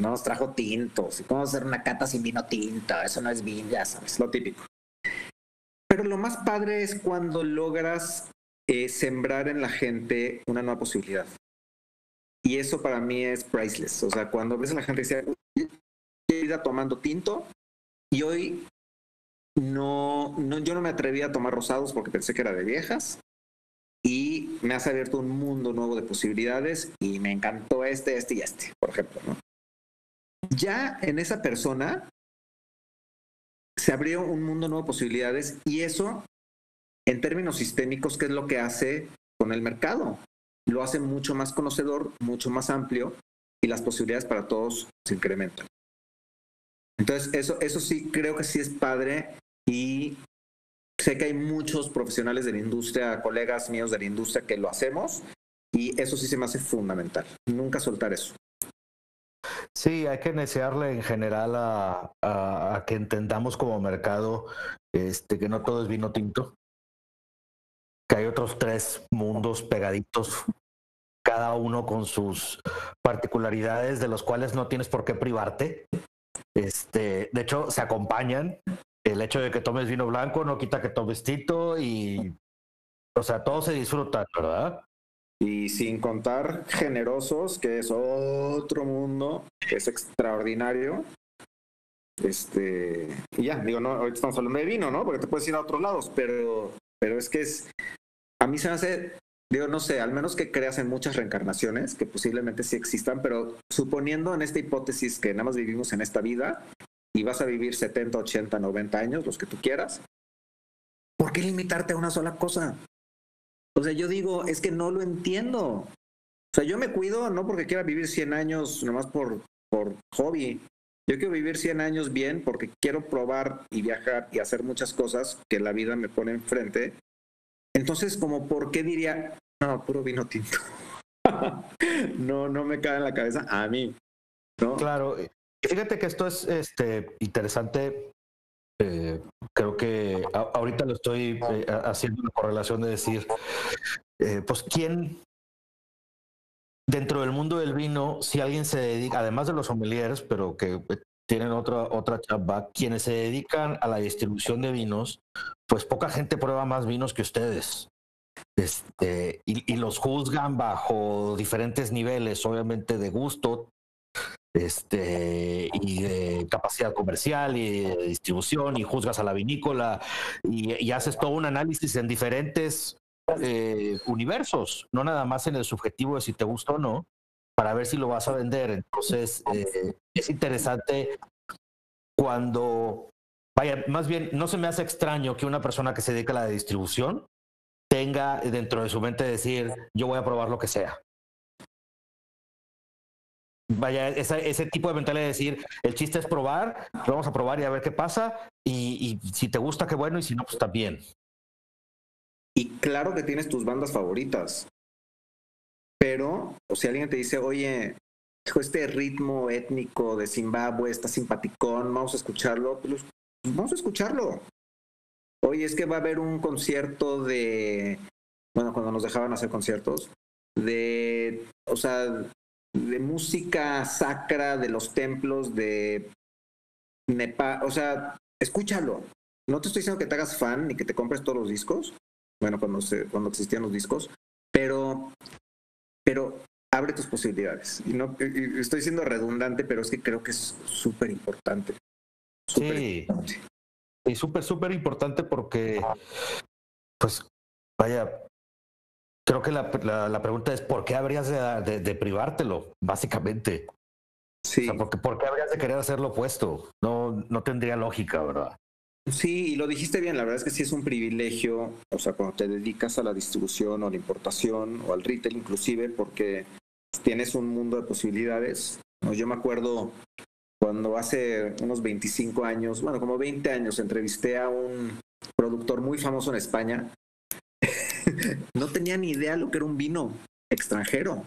no nos trajo tintos. ¿Cómo hacer una cata sin vino tinto? Eso no es vino, ya sabes, lo típico. Pero lo más padre es cuando logras eh, sembrar en la gente una nueva posibilidad. Y eso para mí es priceless. O sea, cuando ves a la gente y dice, vida tomando tinto y hoy no, no, yo no me atreví a tomar rosados porque pensé que era de viejas y me has abierto un mundo nuevo de posibilidades y me encantó este, este y este, por ejemplo. ¿no? Ya en esa persona se abrió un mundo nuevo de posibilidades y eso, en términos sistémicos, ¿qué es lo que hace con el mercado? Lo hace mucho más conocedor, mucho más amplio y las posibilidades para todos se incrementan. Entonces, eso, eso sí, creo que sí es padre y sé que hay muchos profesionales de la industria, colegas míos de la industria que lo hacemos y eso sí se me hace fundamental. Nunca soltar eso. Sí, hay que desearle en general a, a, a, que entendamos como mercado este, que no todo es vino tinto, que hay otros tres mundos pegaditos cada uno con sus particularidades de los cuales no tienes por qué privarte. Este, de hecho, se acompañan. El hecho de que tomes vino blanco no quita que tomes tito y, o sea, todo se disfruta, ¿verdad? Y sin contar generosos, que es otro mundo, es extraordinario. Este, y ya, digo, no, ahorita estamos hablando de vino, ¿no? Porque te puedes ir a otros lados, pero, pero es que es, a mí se me hace, digo, no sé, al menos que creas en muchas reencarnaciones, que posiblemente sí existan, pero suponiendo en esta hipótesis que nada más vivimos en esta vida y vas a vivir 70, 80, 90 años, los que tú quieras, ¿por qué limitarte a una sola cosa? O sea, yo digo, es que no lo entiendo. O sea, yo me cuido no porque quiera vivir 100 años nomás por, por hobby. Yo quiero vivir 100 años bien porque quiero probar y viajar y hacer muchas cosas que la vida me pone enfrente. Entonces, como, ¿por qué diría, no, puro vino tinto? [LAUGHS] no, no me cae en la cabeza a mí. ¿no? Claro. Fíjate que esto es este, interesante. Eh, creo que ahorita lo estoy eh, haciendo una correlación de decir, eh, pues, ¿quién dentro del mundo del vino, si alguien se dedica, además de los sommeliers, pero que eh, tienen otra, otra chamba, quienes se dedican a la distribución de vinos, pues poca gente prueba más vinos que ustedes. Este, y, los juzgan bajo diferentes niveles, obviamente de gusto, este, y de capacidad comercial y de distribución, y juzgas a la vinícola, y haces todo un análisis en diferentes eh, universos, no nada más en el subjetivo de si te gusta o no, para ver si lo vas a vender. Entonces, eh, es interesante cuando, vaya, más bien, no se me hace extraño que una persona que se dedica a la distribución tenga dentro de su mente decir, yo voy a probar lo que sea. Vaya, ese tipo de mentalidad de decir, el chiste es probar, vamos a probar y a ver qué pasa, y, si te gusta, qué bueno, y si no, pues también. Y claro que tienes tus bandas favoritas. Pero, o si alguien te dice, oye, este ritmo étnico de Zimbabue está simpaticón, vamos a escucharlo, pues vamos a escucharlo. Oye, es que va a haber un concierto de, bueno, cuando nos dejaban hacer conciertos, de, o sea, de música sacra de los templos de Nepal, o sea, escúchalo. No te estoy diciendo que te hagas fan ni que te compres todos los discos, bueno, cuando, se, cuando existían los discos, pero, pero abre tus posibilidades. Y no estoy siendo redundante, pero es que creo que es súper importante. Sí. Y súper, súper importante porque, pues, vaya, creo que la, la, pregunta es, ¿por qué habrías de, de, privártelo? Básicamente. Sí. O sea, porque, ¿Por qué habrías de querer hacer lo opuesto? No, no tendría lógica, ¿verdad? Sí, y lo dijiste bien, la verdad es que sí es un privilegio, o sea, cuando te dedicas a la distribución o la importación o al retail inclusive, porque tienes un mundo de posibilidades. Yo me acuerdo cuando hace unos 25 años, bueno, como 20 años, entrevisté a un productor muy famoso en España. [LAUGHS] no tenía ni idea lo que era un vino extranjero.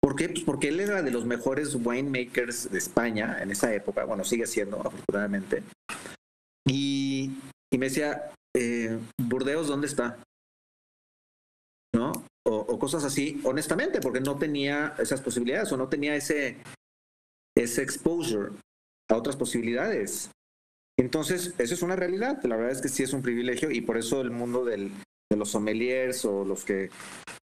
¿Por qué? Pues porque él era de los mejores winemakers de España en esa época, bueno, sigue siendo afortunadamente. Y, me decía, eh, Burdeos, ¿dónde está? ¿No? O, cosas así, honestamente, porque no tenía esas posibilidades o no tenía ese, ese exposure a otras posibilidades. Entonces, eso es una realidad. La verdad es que sí es un privilegio y por eso el mundo de los sommeliers o los que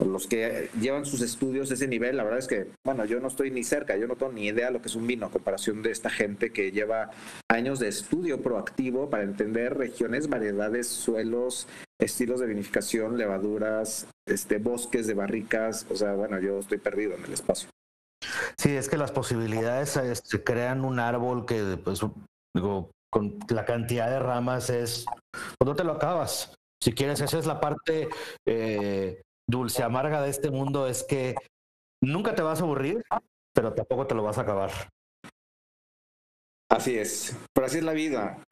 los que llevan sus estudios a ese nivel, la verdad es que, bueno, yo no estoy ni cerca, yo no tengo ni idea de lo que es un vino a comparación de esta gente que lleva años de estudio proactivo para entender regiones, variedades, suelos, estilos de vinificación, levaduras, este, bosques de barricas, o sea, bueno, yo estoy perdido en el espacio. Sí, es que las posibilidades se crean un árbol que, pues, digo, con la cantidad de ramas es, pues no te lo acabas. Si quieres, esa es la parte eh, dulce, amarga de este mundo, es que nunca te vas a aburrir, pero tampoco te lo vas a acabar. Así es, pero así es la vida.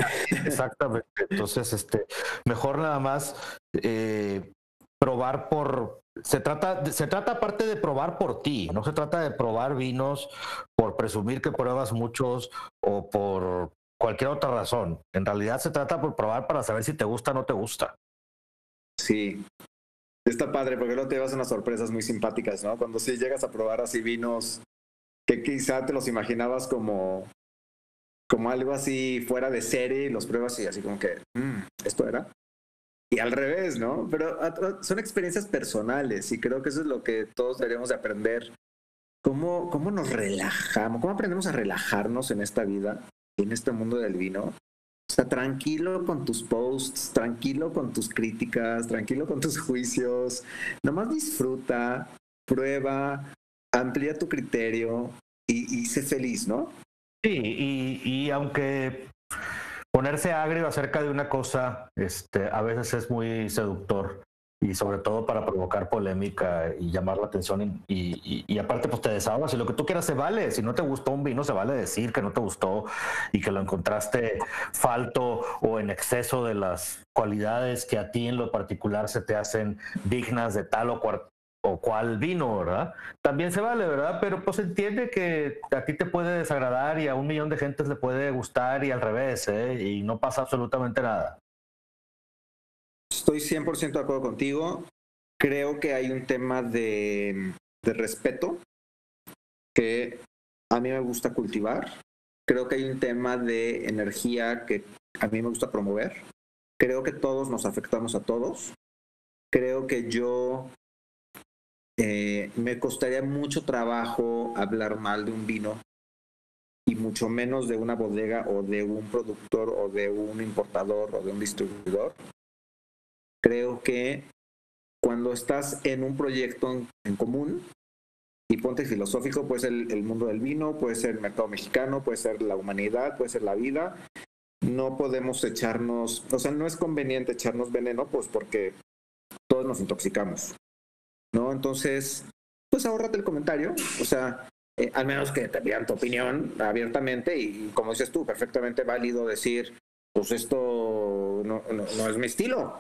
Exactamente. Entonces, este, mejor nada más eh, probar por. Se trata, se trata aparte de probar por ti, no se trata de probar vinos por presumir que pruebas muchos o por cualquier otra razón. En realidad se trata por probar para saber si te gusta o no te gusta. Sí. está padre porque luego te llevas unas sorpresas muy simpáticas, ¿no? Cuando sí llegas a probar así vinos que quizá te los imaginabas como, como algo así fuera de serie, los pruebas y así como que, mm, ¿esto era? Y al revés, ¿no? Pero son experiencias personales y creo que eso es lo que todos deberíamos de aprender. ¿Cómo, cómo nos relajamos? ¿Cómo aprendemos a relajarnos en esta vida, en este mundo del vino? O sea, tranquilo con tus posts, tranquilo con tus críticas, tranquilo con tus juicios. Nomás disfruta, prueba, amplía tu criterio y, sé feliz, ¿no? Sí, y, aunque ponerse agrio acerca de una cosa este, a veces es muy seductor y sobre todo para provocar polémica y llamar la atención y, y, aparte pues te desahogas y lo que tú quieras se vale, si no te gustó un vino se vale decir que no te gustó y que lo encontraste falto o en exceso de las cualidades que a ti en lo particular se te hacen dignas de tal o cual, o cual vino, ¿verdad? También se vale, ¿verdad? Pero pues entiende que a ti te puede desagradar y a un millón de gentes le puede gustar y al revés, ¿eh? Y no pasa absolutamente nada. Estoy 100% de acuerdo contigo. Creo que hay un tema de, de respeto que a mí me gusta cultivar. Creo que hay un tema de energía que a mí me gusta promover. Creo que todos nos afectamos a todos. Creo que yo eh, me costaría mucho trabajo hablar mal de un vino y mucho menos de una bodega o de un productor o de un importador o de un distribuidor. Creo que cuando estás en un proyecto en, común, y ponte filosófico, puede ser el, mundo del vino, puede ser el mercado mexicano, puede ser la humanidad, puede ser la vida, no podemos echarnos, o sea, no es conveniente echarnos veneno, pues porque todos nos intoxicamos. ¿No? Entonces, pues ahórrate el comentario, o sea, eh, al menos que te digan tu opinión abiertamente y como dices tú, perfectamente válido decir, pues esto no, es mi estilo.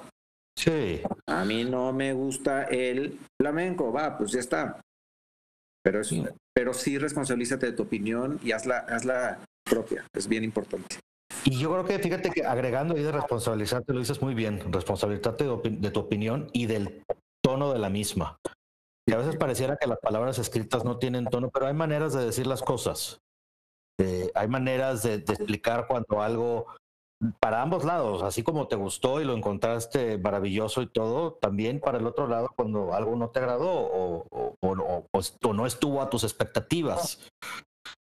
Sí. A mí no me gusta el flamenco, va, pues ya está. Pero, sí. pero sí responsabilízate de tu opinión y hazla, hazla propia, es bien importante. Y yo creo que, fíjate que agregando ahí de responsabilizarte, lo dices muy bien, responsabilizarte de tu opinión y del tono de la misma. Y a veces pareciera que las palabras escritas no tienen tono, pero hay maneras de decir las cosas. Eh, hay maneras de, explicar cuando algo, para ambos lados, así como te gustó y lo encontraste maravilloso y todo, también para el otro lado cuando algo no te agradó o, o, o, o no estuvo a tus expectativas.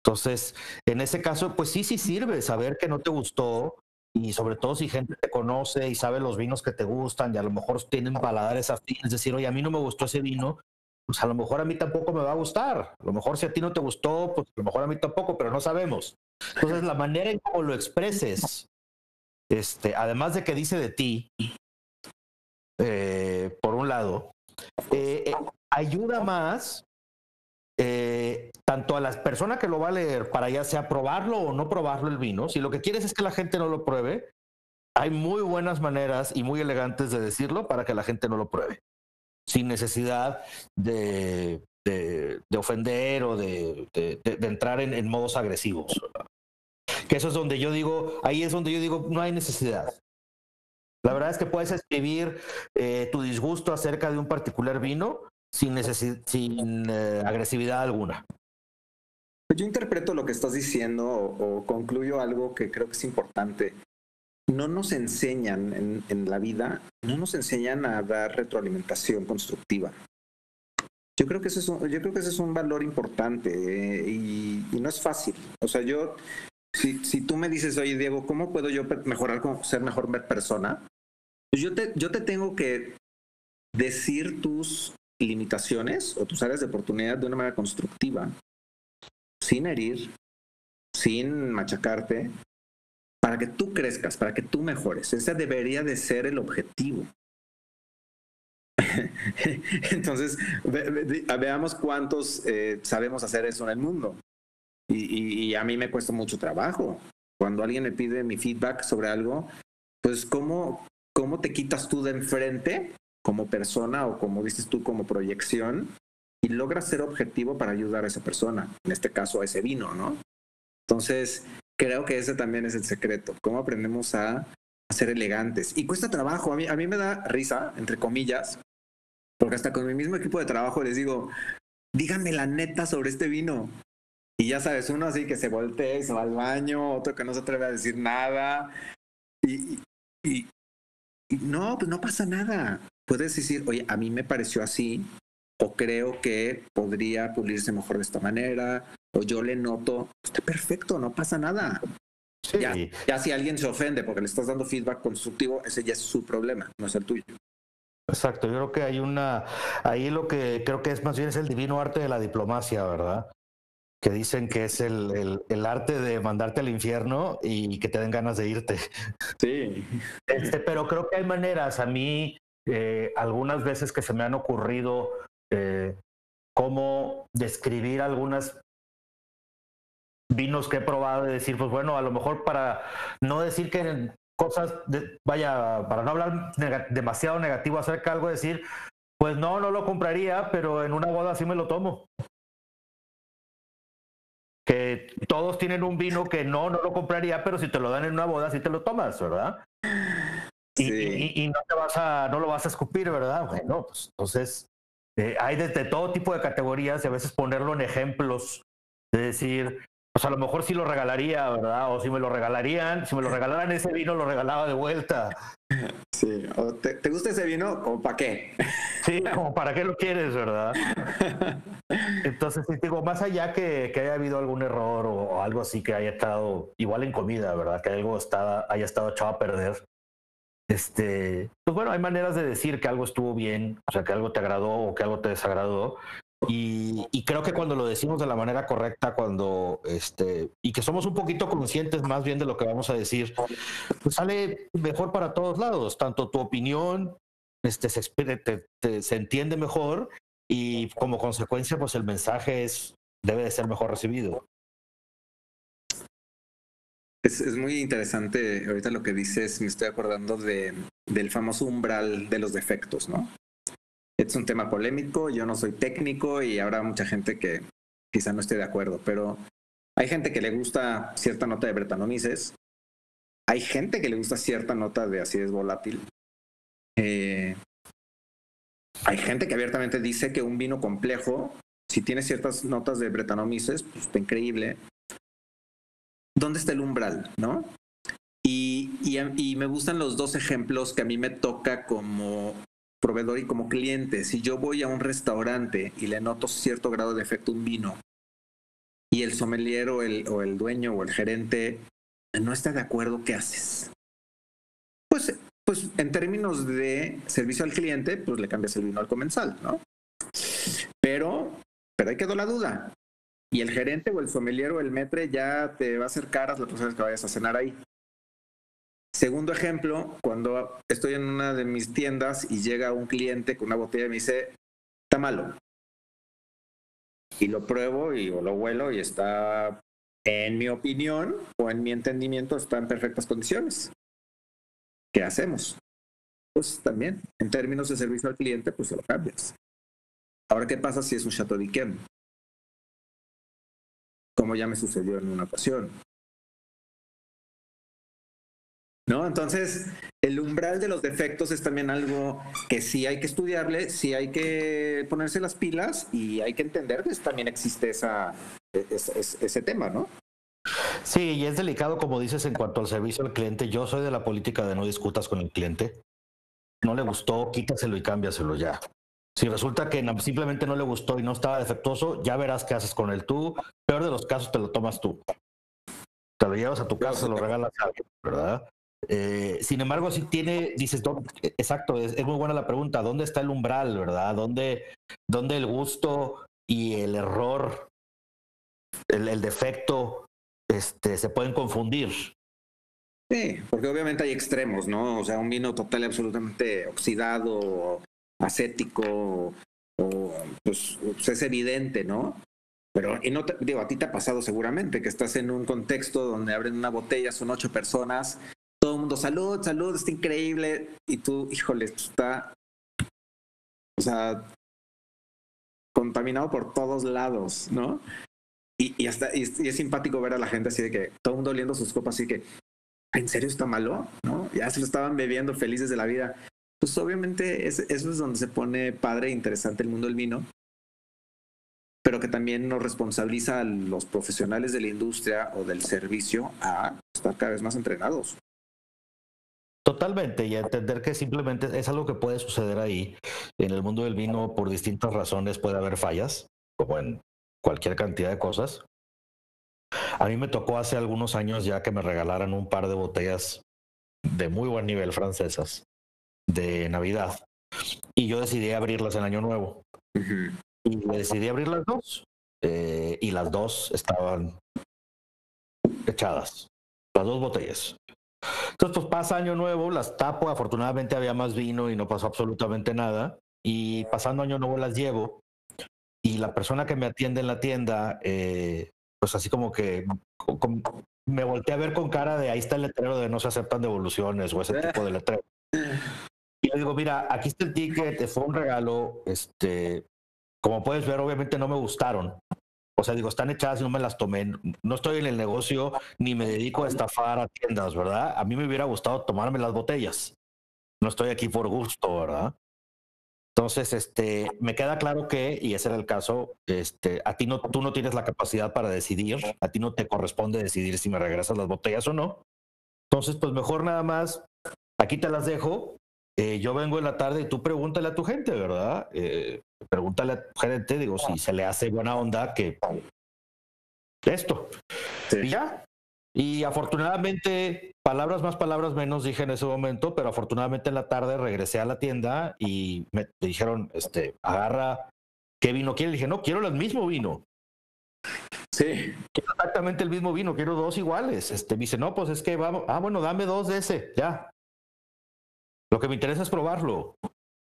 Entonces, en ese caso, pues sí, sí sirve saber que no te gustó, y sobre todo si gente te conoce y sabe los vinos que te gustan y a lo mejor tienen paladares afines, es decir, oye, a mí no me gustó ese vino, pues a lo mejor a mí tampoco me va a gustar. A lo mejor si a ti no te gustó, pues a lo mejor a mí tampoco, pero no sabemos. Entonces, la manera en cómo lo expreses, este, además de que dice de ti, eh, por un lado, eh, eh, ayuda más tanto a la persona que lo va a leer para ya sea probarlo o no probarlo el vino, si lo que quieres es que la gente no lo pruebe, hay muy buenas maneras y muy elegantes de decirlo para que la gente no lo pruebe, sin necesidad de, de, ofender o de, entrar en, en, modos agresivos. Que eso es donde yo digo, ahí es donde yo digo, no hay necesidad. La verdad es que puedes escribir eh, tu disgusto acerca de un particular vino sin, sin eh, agresividad alguna. Pues yo interpreto lo que estás diciendo o, concluyo algo que creo que es importante. No nos enseñan en, la vida, no nos enseñan a dar retroalimentación constructiva. Yo creo que ese es un, valor importante eh, y, no es fácil. O sea, yo, si, si tú me dices, oye Diego, ¿cómo puedo yo mejorar, ser mejor persona? Pues yo te, yo te tengo que decir tus limitaciones o tus áreas de oportunidad de una manera constructiva, sin herir, sin machacarte, para que tú crezcas, para que tú mejores. Ese debería de ser el objetivo. [LAUGHS] Entonces, veamos cuántos eh, sabemos hacer eso en el mundo. Y, a mí me cuesta mucho trabajo. Cuando alguien me pide mi feedback sobre algo, pues ¿cómo, cómo te quitas tú de enfrente como persona o como dices tú, como proyección y logras ser objetivo para ayudar a esa persona, en este caso a ese vino, ¿no? Entonces, creo que ese también es el secreto, cómo aprendemos a, ser elegantes. Y cuesta trabajo, a mí, me da risa, entre comillas, Porque hasta con mi mismo equipo de trabajo les digo, díganme la neta sobre este vino. Y ya sabes, uno así que se voltea se va al baño, otro que no se atreve a decir nada. Y, no, pues no pasa nada. Puedes decir, oye, a mí me pareció así, o creo que podría pulirse mejor de esta manera, o yo le noto, está perfecto, no pasa nada. Ya, ya si alguien se ofende porque le estás dando feedback constructivo, ese ya es su problema, no es el tuyo. Exacto, yo creo que hay una, ahí lo que creo que es más bien es el divino arte de la diplomacia, ¿verdad? Que dicen que es el, el, arte de mandarte al infierno y que te den ganas de irte. Sí. Este, pero creo que hay maneras, a mí eh, algunas veces que se me han ocurrido eh, cómo describir algunas vinos que he probado y decir, pues bueno, a lo mejor para no decir que cosas, vaya, para no hablar demasiado negativo acerca de algo, decir, pues no, no lo compraría, pero en una boda sí me lo tomo. Que todos tienen un vino que no, no lo compraría, pero si te lo dan en una boda sí te lo tomas, ¿verdad? Y, no te vas a, no lo vas a escupir, ¿verdad? Bueno, pues entonces eh, hay desde todo tipo de categorías y a veces ponerlo en ejemplos de decir, pues a lo mejor sí lo regalaría, ¿verdad? O si me lo regalarían, si me lo regalaran ese vino, lo regalaba de vuelta. [LAUGHS] Sí, o te, gusta ese vino o para qué? [LAUGHS] Sí, como para qué lo quieres, ¿verdad? Entonces, digo, más allá que, que, haya habido algún error o, algo así que haya estado igual en comida, ¿verdad? Que algo está, haya estado echado a perder. Este, pues bueno, hay maneras de decir que algo estuvo bien, o sea, que algo te agradó o que algo te desagradó, y, creo que cuando lo decimos de la manera correcta, cuando este, y que somos un poquito conscientes más bien de lo que vamos a decir, pues sale mejor para todos lados. Tanto tu opinión este, se, se entiende mejor y como consecuencia, pues el mensaje es, debe de ser mejor recibido. Es, es, muy interesante ahorita lo que dices, me estoy acordando de, del famoso umbral de los defectos, ¿no? es un tema polémico, yo no soy técnico y habrá mucha gente que quizá no esté de acuerdo, pero hay gente que le gusta cierta nota de bretanomices, hay gente que le gusta cierta nota de acidez volátil, eh, hay gente que abiertamente dice que un vino complejo, si tiene ciertas notas de bretanomices, pues está increíble. ¿Dónde está el umbral, no? Y, y, me gustan los dos ejemplos que a mí me toca como proveedor y como cliente, si yo voy a un restaurante y le noto cierto grado de efecto un vino y el sommelier o el, o el dueño o el gerente no está de acuerdo, ¿qué haces? Pues, pues en términos de servicio al cliente, pues le cambias el vino al comensal, ¿no? Pero, pero ahí quedó la duda. Y el gerente o el sommelier o el metre ya te va a hacer caras las personas que vayas a cenar ahí. Segundo ejemplo, cuando estoy en una de mis tiendas y llega un cliente con una botella y me dice, está malo. Y lo pruebo y o lo huelo y está, en mi opinión o en mi entendimiento, está en perfectas condiciones. ¿Qué hacemos? Pues también, en términos de servicio al cliente, pues se lo cambias. Ahora, ¿qué pasa si es un Chateau d'Yquem? Como ya me sucedió en una ocasión. ¿No? Entonces, el umbral de los defectos es también algo que sí hay que estudiarle, sí hay que ponerse las pilas y hay que entender que también existe esa, ese, tema, ¿no? Sí, y es delicado, como dices, en cuanto al servicio al cliente. Yo soy de la política de no discutas con el cliente. No le gustó, quítaselo y cámbiaselo ya. Si resulta que simplemente no le gustó y no estaba defectuoso, ya verás qué haces con él tú. Peor de los casos, te lo tomas tú. Te lo llevas a tu casa, lo regalas a alguien, ¿verdad? Eh, sin embargo, si tiene, dices, exacto, es, muy buena la pregunta, ¿dónde está el umbral, verdad? ¿Dónde, dónde el gusto y el error, el, defecto, este, se pueden confundir? Sí, porque obviamente hay extremos, ¿no? O sea, un vino total y absolutamente oxidado, acético, o, pues, pues, es evidente, ¿no? Pero, y no digo, a ti te ha pasado seguramente que estás en un contexto donde abren una botella, son ocho personas todo el mundo, salud, salud, está increíble. Y tú, híjole, está, o sea, contaminado por todos lados, ¿no? Y, y hasta, y, es simpático ver a la gente así de que todo el mundo oliendo sus copas, así que, ¿en serio está malo? ¿No? Ya se lo estaban bebiendo felices de la vida. Pues obviamente eso es donde se pone padre e interesante el mundo del vino, pero que también nos responsabiliza a los profesionales de la industria o del servicio a estar cada vez más entrenados. Totalmente, y entender que simplemente es algo que puede suceder ahí. En el mundo del vino, por distintas razones, puede haber fallas, como en cualquier cantidad de cosas. A mí me tocó hace algunos años ya que me regalaran un par de botellas de muy buen nivel francesas de Navidad. Y yo decidí abrirlas en Año Nuevo. Y decidí abrir las dos. Eh, y las dos estaban echadas. Las dos botellas. Entonces, pues pasa Año Nuevo, las tapo. Afortunadamente había más vino y no pasó absolutamente nada. Y pasando Año Nuevo las llevo. Y la persona que me atiende en la tienda, eh, pues así como que me volteé a ver con cara de ahí está el letrero de no se aceptan devoluciones o ese tipo de letrero. Digo, mira, aquí está el ticket, fue un regalo, este, como puedes ver, obviamente no me gustaron. O sea, digo, están echadas y no me las tomé. No estoy en el negocio ni me dedico a estafar a tiendas, ¿verdad? A mí me hubiera gustado tomarme las botellas. No estoy aquí por gusto, ¿verdad? Entonces, este, me queda claro que, y ese era el caso, este, a ti no, tú no tienes la capacidad para decidir, a ti no te corresponde decidir si me regresas las botellas o no. Entonces, pues mejor nada más, aquí te las dejo, eh, yo vengo en la tarde y tú pregúntale a tu gente, ¿verdad? Eh, pregúntale a tu gente, digo, si se le hace buena onda que esto. Y ya. Y afortunadamente, palabras más, palabras menos dije en ese momento, pero afortunadamente en la tarde regresé a la tienda y me, dijeron, este, agarra, ¿qué vino quieres? Le dije, no, quiero el mismo vino. Sí. Quiero exactamente el mismo vino, quiero dos iguales. Este, me dice, no, pues es que vamos, ah, bueno, dame dos de ese, ya. Lo que me interesa es probarlo.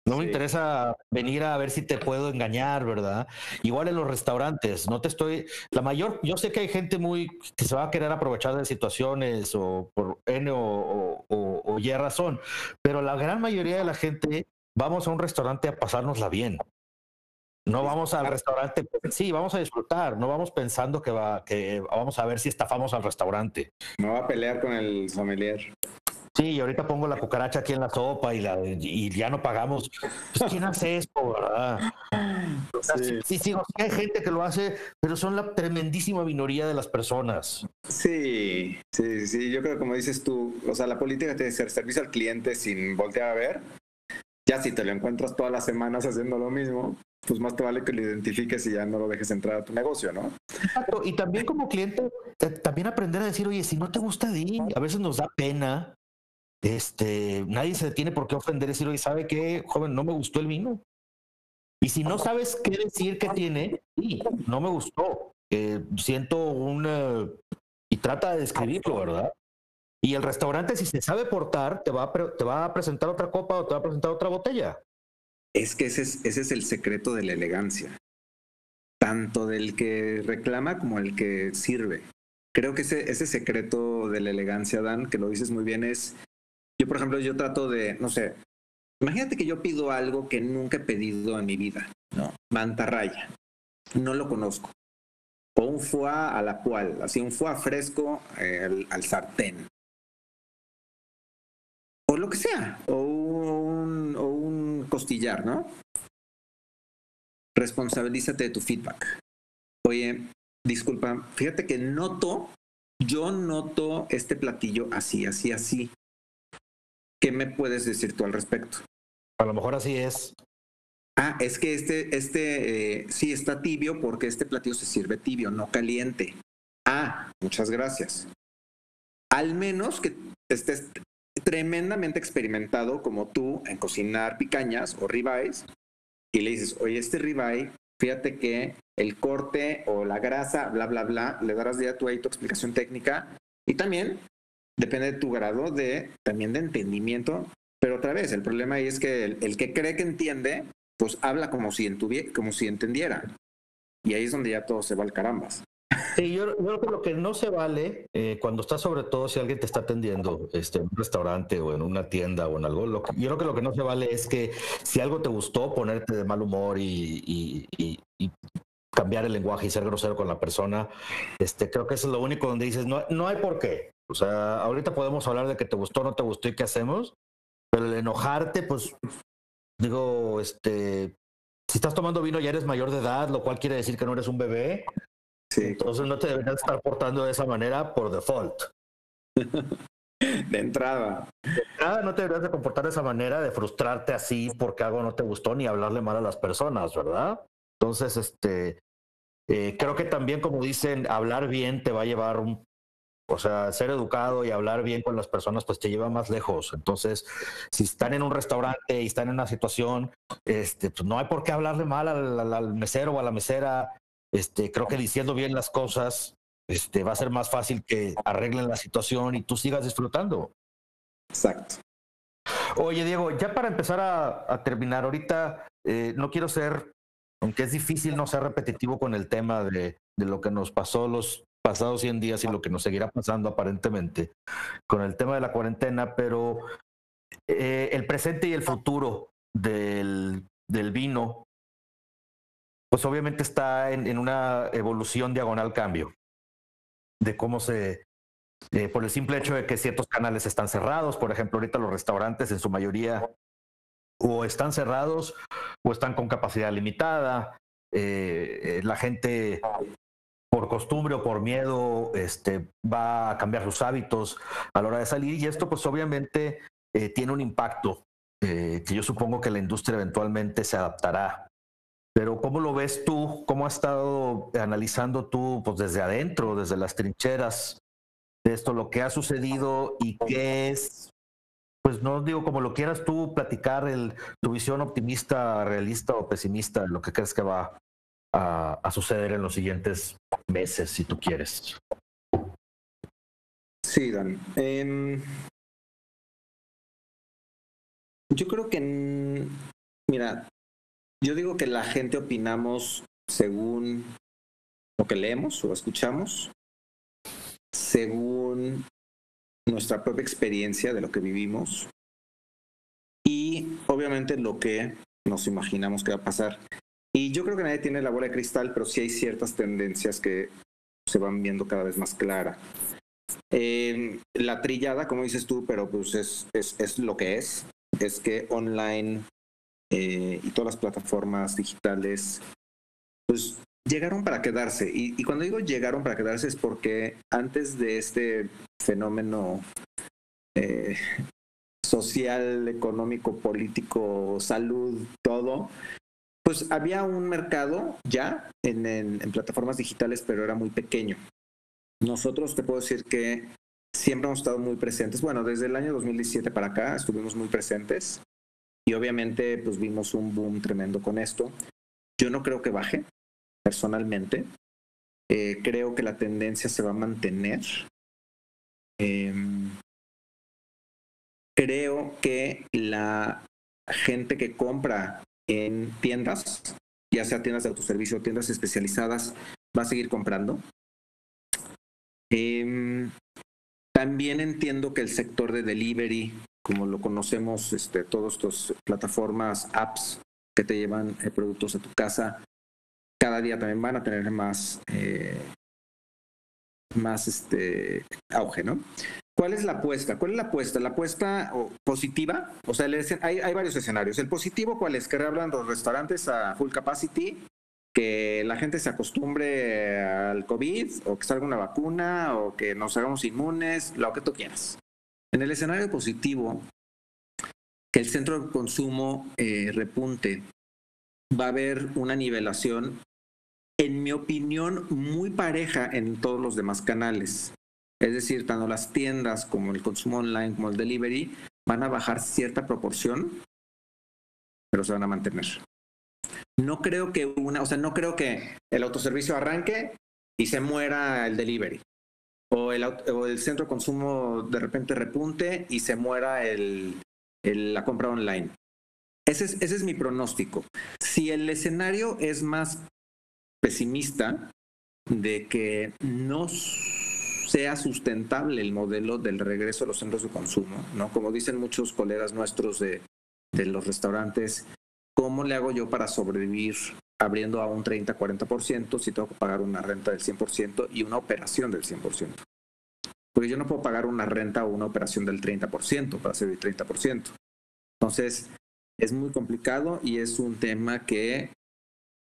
No me interesa venir a ver si te puedo engañar, ¿verdad? Igual en los restaurantes, no te estoy. La mayor, yo sé que hay gente muy que se va a querer aprovechar de situaciones o por N o, o, Y razón, pero la gran mayoría de la gente vamos a un restaurante a pasárnosla bien. No vamos al restaurante, sí, vamos a disfrutar, no vamos pensando que, va, que vamos a ver si estafamos al restaurante. No va a pelear con el sommelier. Sí, y ahorita pongo la cucaracha aquí en la sopa y, la, y ya no pagamos. Pues, ¿Quién hace esto, verdad? sí, sí, hay gente que lo hace, pero son la tremendísima minoría de las personas. Sí, sí, sí, yo creo que como dices tú, o sea, la política tiene que ser servicio al cliente sin voltear a ver. Ya si te lo encuentras todas las semanas haciendo lo mismo, pues más te vale que lo identifiques y ya no lo dejes entrar a tu negocio, ¿no? Exacto, y también como cliente, también aprender a decir, oye, si no te gusta, di, a veces nos da pena este, nadie se tiene por qué ofender, decir, oye, ¿sabe qué, joven? No me gustó el vino. Y si no sabes qué decir que tiene, sí, no me gustó. Eh, siento un... y trata de describirlo, ¿verdad? Y el restaurante, si se sabe portar, te va, a te va a presentar otra copa o te va a presentar otra botella. Es que ese es, ese es el secreto de la elegancia, tanto del que reclama como el que sirve. Creo que ese, ese secreto de la elegancia, Dan, que lo dices muy bien, es yo, por ejemplo, yo trato de, no sé, imagínate que yo pido algo que nunca he pedido en mi vida, ¿no? Mantarraya. No lo conozco. O un foie a la cual, así un foie fresco eh, al, sartén. O lo que sea. O un, o un costillar, ¿no? Responsabilízate de tu feedback. Oye, disculpa, fíjate que noto, yo noto este platillo así, así, así. ¿Qué me puedes decir tú al respecto? A lo mejor así es. Ah, es que este, este eh, sí está tibio porque este platillo se sirve tibio, no caliente. Ah, muchas gracias. Al menos que estés tremendamente experimentado como tú en cocinar picañas o ribeyes y le dices, oye, este ribeye, fíjate que el corte o la grasa, bla, bla, bla, le darás ya tú ahí tu explicación técnica y también depende de tu grado de también de entendimiento. Pero otra vez, el problema ahí es que el, que cree que entiende, pues habla como si, como si entendiera. Y ahí es donde ya todo se va al carambas. Sí, yo, creo que lo que no se vale eh, cuando estás, sobre todo si alguien te está atendiendo este, en un restaurante o en una tienda o en algo, lo yo creo que lo que no se vale es que si algo te gustó, ponerte de mal humor y, y, cambiar el lenguaje y ser grosero con la persona. Este, creo que eso es lo único donde dices, no, no hay por qué. O sea, ahorita podemos hablar de que te gustó, no te gustó y qué hacemos, Pero el enojarte, pues, digo, este, si estás tomando vino ya eres mayor de edad, lo cual quiere decir que no eres un bebé. Sí. Entonces no te deberías estar portando de esa manera por default. [LAUGHS] De entrada. De entrada no te deberías de comportar de esa manera, de frustrarte así porque algo no te gustó, ni hablarle mal a las personas, ¿verdad? Entonces, este, eh, creo que también, como dicen, hablar bien te va a llevar un, o sea, ser educado y hablar bien con las personas, pues te lleva más lejos. Entonces, si están en un restaurante y están en una situación, este, pues no hay por qué hablarle mal al, al mesero o a la mesera. Este, creo que diciendo bien las cosas, este, va a ser más fácil que arreglen la situación y tú sigas disfrutando. Exacto. Oye, Diego, ya para empezar a, terminar, ahorita eh, no quiero ser, aunque es difícil no ser repetitivo con el tema de, de lo que nos pasó los pasados 100 días y lo que nos seguirá pasando aparentemente con el tema de la cuarentena, pero eh, el presente y el futuro del, vino, pues obviamente está en, una evolución diagonal cambio de cómo se, eh, por el simple hecho de que ciertos canales están cerrados, por ejemplo, ahorita los restaurantes en su mayoría o están cerrados o están con capacidad limitada, eh, la gente por costumbre o por miedo este, va a cambiar sus hábitos a la hora de salir y esto pues obviamente tiene un impacto que yo supongo que la industria eventualmente se adaptará pero ¿cómo lo ves tú? ¿Cómo has estado analizando tú pues desde adentro, desde las trincheras, de esto, lo que ha sucedido y qué es, pues no digo como lo quieras tú platicar, el, tu visión optimista, realista o pesimista lo que crees que va a, suceder en los siguientes meses, si tú quieres? Sí, Dan. Eh, yo creo que, mira, yo digo que la gente opinamos según lo que leemos o escuchamos, según nuestra propia experiencia de lo que vivimos y obviamente lo que nos imaginamos que va a pasar. Y yo creo que nadie tiene la bola de cristal, pero sí hay ciertas tendencias que se van viendo cada vez más clara. Eh, la trillada, como dices tú, pero pues es, es, es lo que es, es que online eh, y todas las plataformas digitales, pues llegaron para quedarse. Y, cuando digo llegaron para quedarse es porque antes de este fenómeno eh, social, económico, político, salud, todo, pues había un mercado ya en, plataformas digitales, pero era muy pequeño. Nosotros te puedo decir que siempre hemos estado muy presentes. Bueno, desde el año 2017 para acá estuvimos muy presentes. Y obviamente, pues vimos un boom tremendo con esto. Yo no creo que baje, personalmente. Eh, creo que la tendencia se va a mantener. Eh, creo que la gente que compra en tiendas, ya sea tiendas de autoservicio o tiendas especializadas, va a seguir comprando. Eh, también entiendo que el sector de delivery como lo conocemos, este, todas estas plataformas, apps que te llevan eh, productos a tu casa, cada día también van a tener más, eh, más este, auge, ¿no? ¿Cuál es la apuesta? ¿Cuál es la apuesta? La apuesta positiva, o sea, hay, varios escenarios. El positivo, ¿cuál es? Que reabran los restaurantes a full capacity, que la gente se acostumbre al COVID, o que salga una vacuna, o que nos hagamos inmunes, lo que tú quieras. En el escenario positivo, que el centro de consumo eh, repunte, va a haber una nivelación, en mi opinión, muy pareja en todos los demás canales. Es decir, tanto las tiendas como el consumo online como el delivery van a bajar cierta proporción, pero se van a mantener. No creo que una, o sea, no creo que el autoservicio arranque y se muera el delivery o el, el centro de consumo de repente repunte y se muera el, la compra online. Ese es, ese es mi pronóstico. Si el escenario es más pesimista de que no sea sustentable el modelo del regreso a los centros de consumo, ¿no? Como dicen muchos colegas nuestros de, los restaurantes, ¿cómo le hago yo para sobrevivir abriendo a un 30-40% si tengo que pagar una renta del 100% y una operación del 100%. Porque yo no puedo pagar una renta o una operación del 30% para el 30%. Entonces, es muy complicado y es un tema que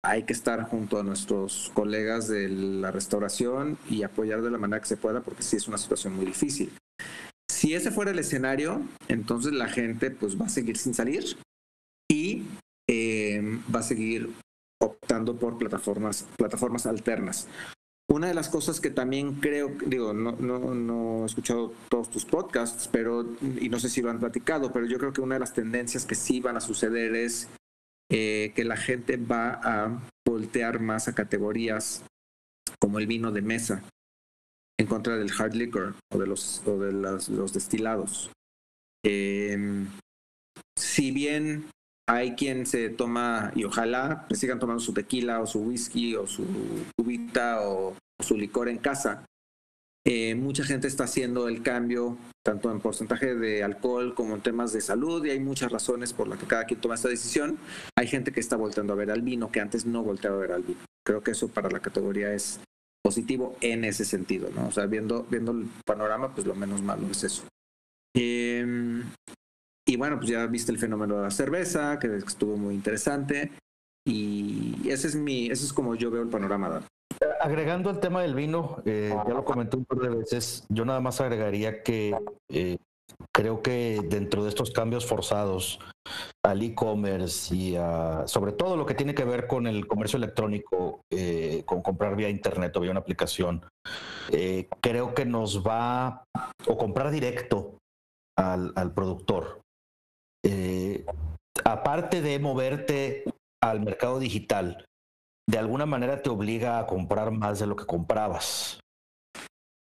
hay que estar junto a nuestros colegas de la restauración y apoyar de la manera que se pueda, porque sí es una situación muy difícil. Si ese fuera el escenario, entonces la gente pues va a seguir sin salir y eh, va a seguir optando por plataformas, plataformas alternas. Una de las cosas que también creo, digo, no, no, no, he escuchado todos tus podcasts, pero, y no sé si lo han platicado, pero yo creo que una de las tendencias que sí van a suceder es eh, que la gente va a voltear más a categorías como el vino de mesa en contra del hard liquor o de los, o de los destilados. Em, si bien hay quien se toma, y ojalá le sigan tomando su tequila o su whisky o su cubita o, su licor en casa, eh, mucha gente está haciendo el cambio tanto en porcentaje de alcohol como en temas de salud y hay muchas razones por las que cada quien toma esta decisión. Hay gente que está volteando a ver al vino que antes no volteaba a ver al vino. Creo que eso para la categoría es positivo en ese sentido, ¿no? O sea, viendo, viendo el panorama, pues lo menos malo es eso. Em, y bueno, pues ya viste el fenómeno de la cerveza, que estuvo muy interesante. Y ese es mi, ese es como yo veo el panorama. Agregando el tema del vino, eh, ya lo comenté un par de veces, yo nada más agregaría que eh, creo que dentro de estos cambios forzados al e-commerce y sobre todo lo que tiene que ver con el comercio electrónico, eh, con comprar vía internet o vía una aplicación, creo que nos va, o comprar directo al, al productor. aparte de moverte al mercado digital, de alguna manera te obliga a comprar más de lo que comprabas.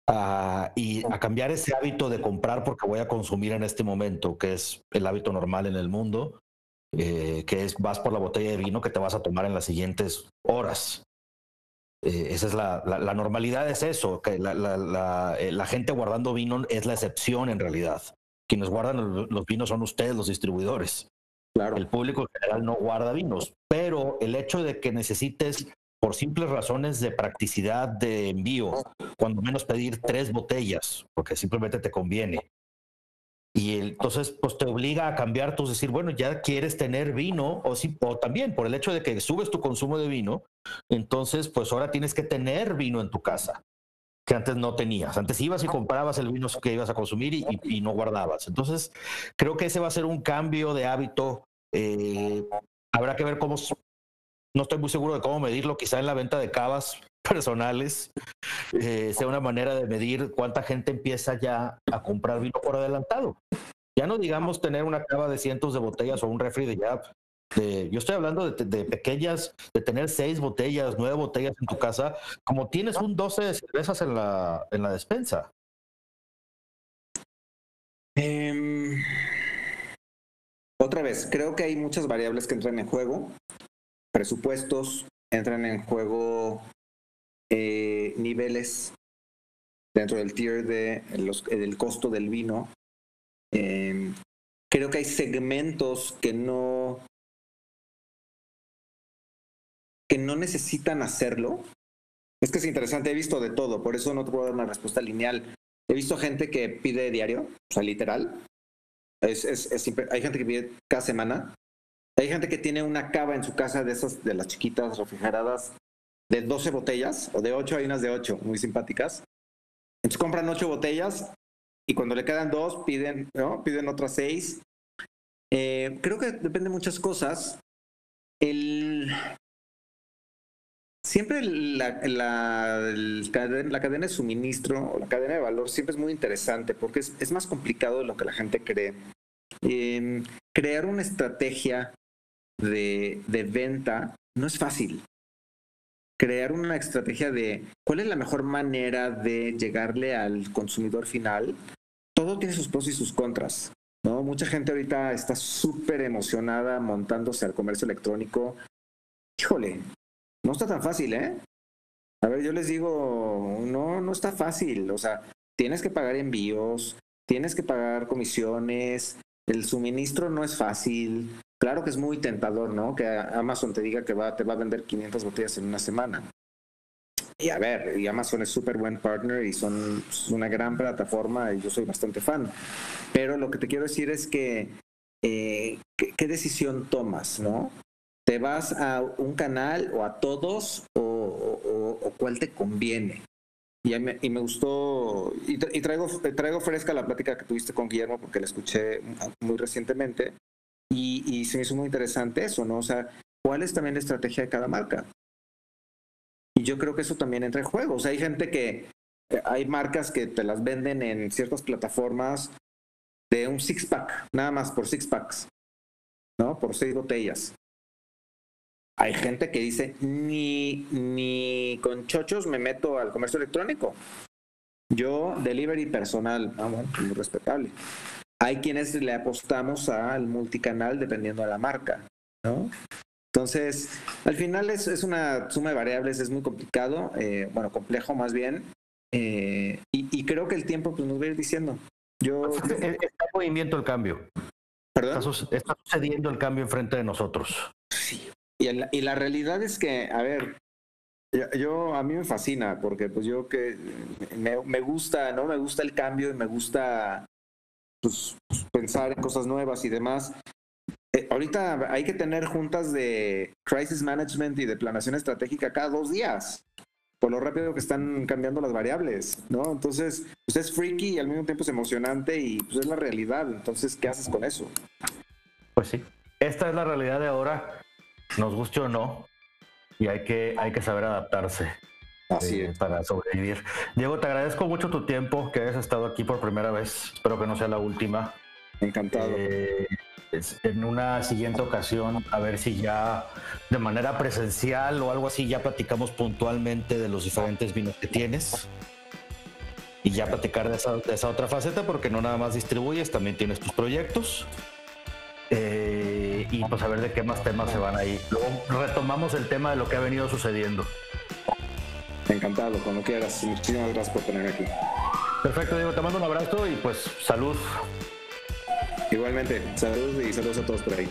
Ah, y a cambiar ese hábito de comprar porque voy a consumir en este momento, que es el hábito normal en el mundo, eh, que es vas por la botella de vino que te vas a tomar en las siguientes horas. Eh, esa es la, la, normalidad, es eso, que la, la, eh, la, gente guardando vino es la excepción en realidad. Quienes guardan los vinos son ustedes, los distribuidores. El público en general no guarda vinos, pero el hecho de que necesites, por simples razones de practicidad de envío, cuando menos pedir tres botellas, porque simplemente te conviene. Y entonces, pues te obliga a cambiar, tú decir, bueno, ya quieres tener vino, o, si, o también por el hecho de que subes tu consumo de vino, entonces, pues ahora tienes que tener vino en tu casa que antes no tenías. Antes ibas y comprabas el vino que ibas a consumir y, no guardabas. Entonces, creo que ese va a ser un cambio de hábito. Eh, habrá que ver cómo, no estoy muy seguro de cómo medirlo, quizá en la venta de cavas [LAUGHS] personales eh, sea una manera de medir cuánta gente empieza ya a comprar vino por adelantado. Ya no digamos tener una cava de cientos de botellas o un refri de ya yo estoy hablando de, pequeñas, de tener seis botellas, nueve botellas en tu casa, como tienes un 12 de cervezas en la, en la despensa. Em, otra vez, creo que hay muchas variables que entran en juego. Presupuestos, entran en juego eh, niveles dentro del tier de los, del costo del vino. Em, creo que hay segmentos que no no necesitan hacerlo. Es que es interesante, he visto de todo, por eso no te puedo dar una respuesta lineal. He visto gente que pide diario, o sea, literal. Es, es, hay gente que pide cada semana. Hay gente que tiene una cava en su casa de esas, de las chiquitas refrigeradas, de 12 botellas, o de 8, hay unas de 8, muy simpáticas. Entonces compran 8 botellas y cuando le quedan dos, piden, ¿no? piden otras 6. Eh, creo que depende de muchas cosas. El, siempre la, la, la, cadena de suministro o la cadena de valor siempre es muy interesante porque es, es más complicado de lo que la gente cree. Em, crear una estrategia de, de venta no es fácil. Crear una estrategia de cuál es la mejor manera de llegarle al consumidor final, todo tiene sus pros y sus contras. ¿no? Mucha gente ahorita está súper emocionada montándose al comercio electrónico. Híjole, no está tan fácil, ¿eh? A ver, yo les digo, no, no está fácil. O sea, tienes que pagar envíos, tienes que pagar comisiones, el suministro no es fácil. Claro que es muy tentador, ¿no? Que Amazon te diga que va, te va a vender 500 botellas en una semana. Y a ver, y Amazon es súper buen partner y son una gran plataforma y yo soy bastante fan. Pero lo que te quiero decir es que eh, ¿qué, decisión tomas, ¿no? ¿Te vas a un canal o a todos o, cuál te conviene? Y me, y me gustó, y, traigo, traigo fresca la plática que tuviste con Guillermo porque la escuché muy recientemente y, y se me hizo muy interesante eso, ¿no? O sea, ¿cuál es también la estrategia de cada marca? Y yo creo que eso también entra en juego. O sea, hay gente que, hay marcas que te las venden en ciertas plataformas de un six pack, nada más por six packs, ¿no? Por seis botellas. Hay gente que dice, ni, ni con chochos me meto al comercio electrónico. Yo, delivery personal, vamos, muy respetable. Hay quienes le apostamos al multicanal dependiendo de la marca, ¿no? Entonces, al final es, es una suma de variables, es muy complicado, eh, bueno, complejo más bien, eh, y, creo que el tiempo pues, nos va a ir diciendo. Yo... Está en movimiento el cambio. ¿Perdón? Está, sucediendo el cambio enfrente de nosotros. Sí. Y, la realidad es que, a ver, yo, a mí me fascina porque pues yo que me, me, gusta, ¿no? Me gusta el cambio y me gusta pues, pensar en cosas nuevas y demás. Eh, ahorita hay que tener juntas de crisis management y de planeación estratégica cada dos días, por lo rápido que están cambiando las variables, ¿no? Entonces, pues es freaky y al mismo tiempo es emocionante y pues es la realidad. Entonces, ¿qué haces con eso? Pues sí, esta es la realidad de ahora, nos guste o no, y hay que, hay que saber adaptarse. Así eh, Para sobrevivir. Diego, te agradezco mucho tu tiempo, que hayas estado aquí por primera vez. Espero que no sea la última. Encantado. Eh, en una siguiente ocasión, a ver si ya de manera presencial o algo así, ya platicamos puntualmente de los diferentes vinos que tienes. Y ya platicar de esa, otra faceta, porque no nada más distribuyes, también tienes tus proyectos. Eh, y pues a ver de qué más temas se van ahí. Luego retomamos el tema de lo que ha venido sucediendo. Encantado, cuando quieras. Muchísimas gracias por tenerme aquí. Perfecto, Diego, te mando un abrazo y pues salud. Igualmente, saludos y saludos a todos por ahí.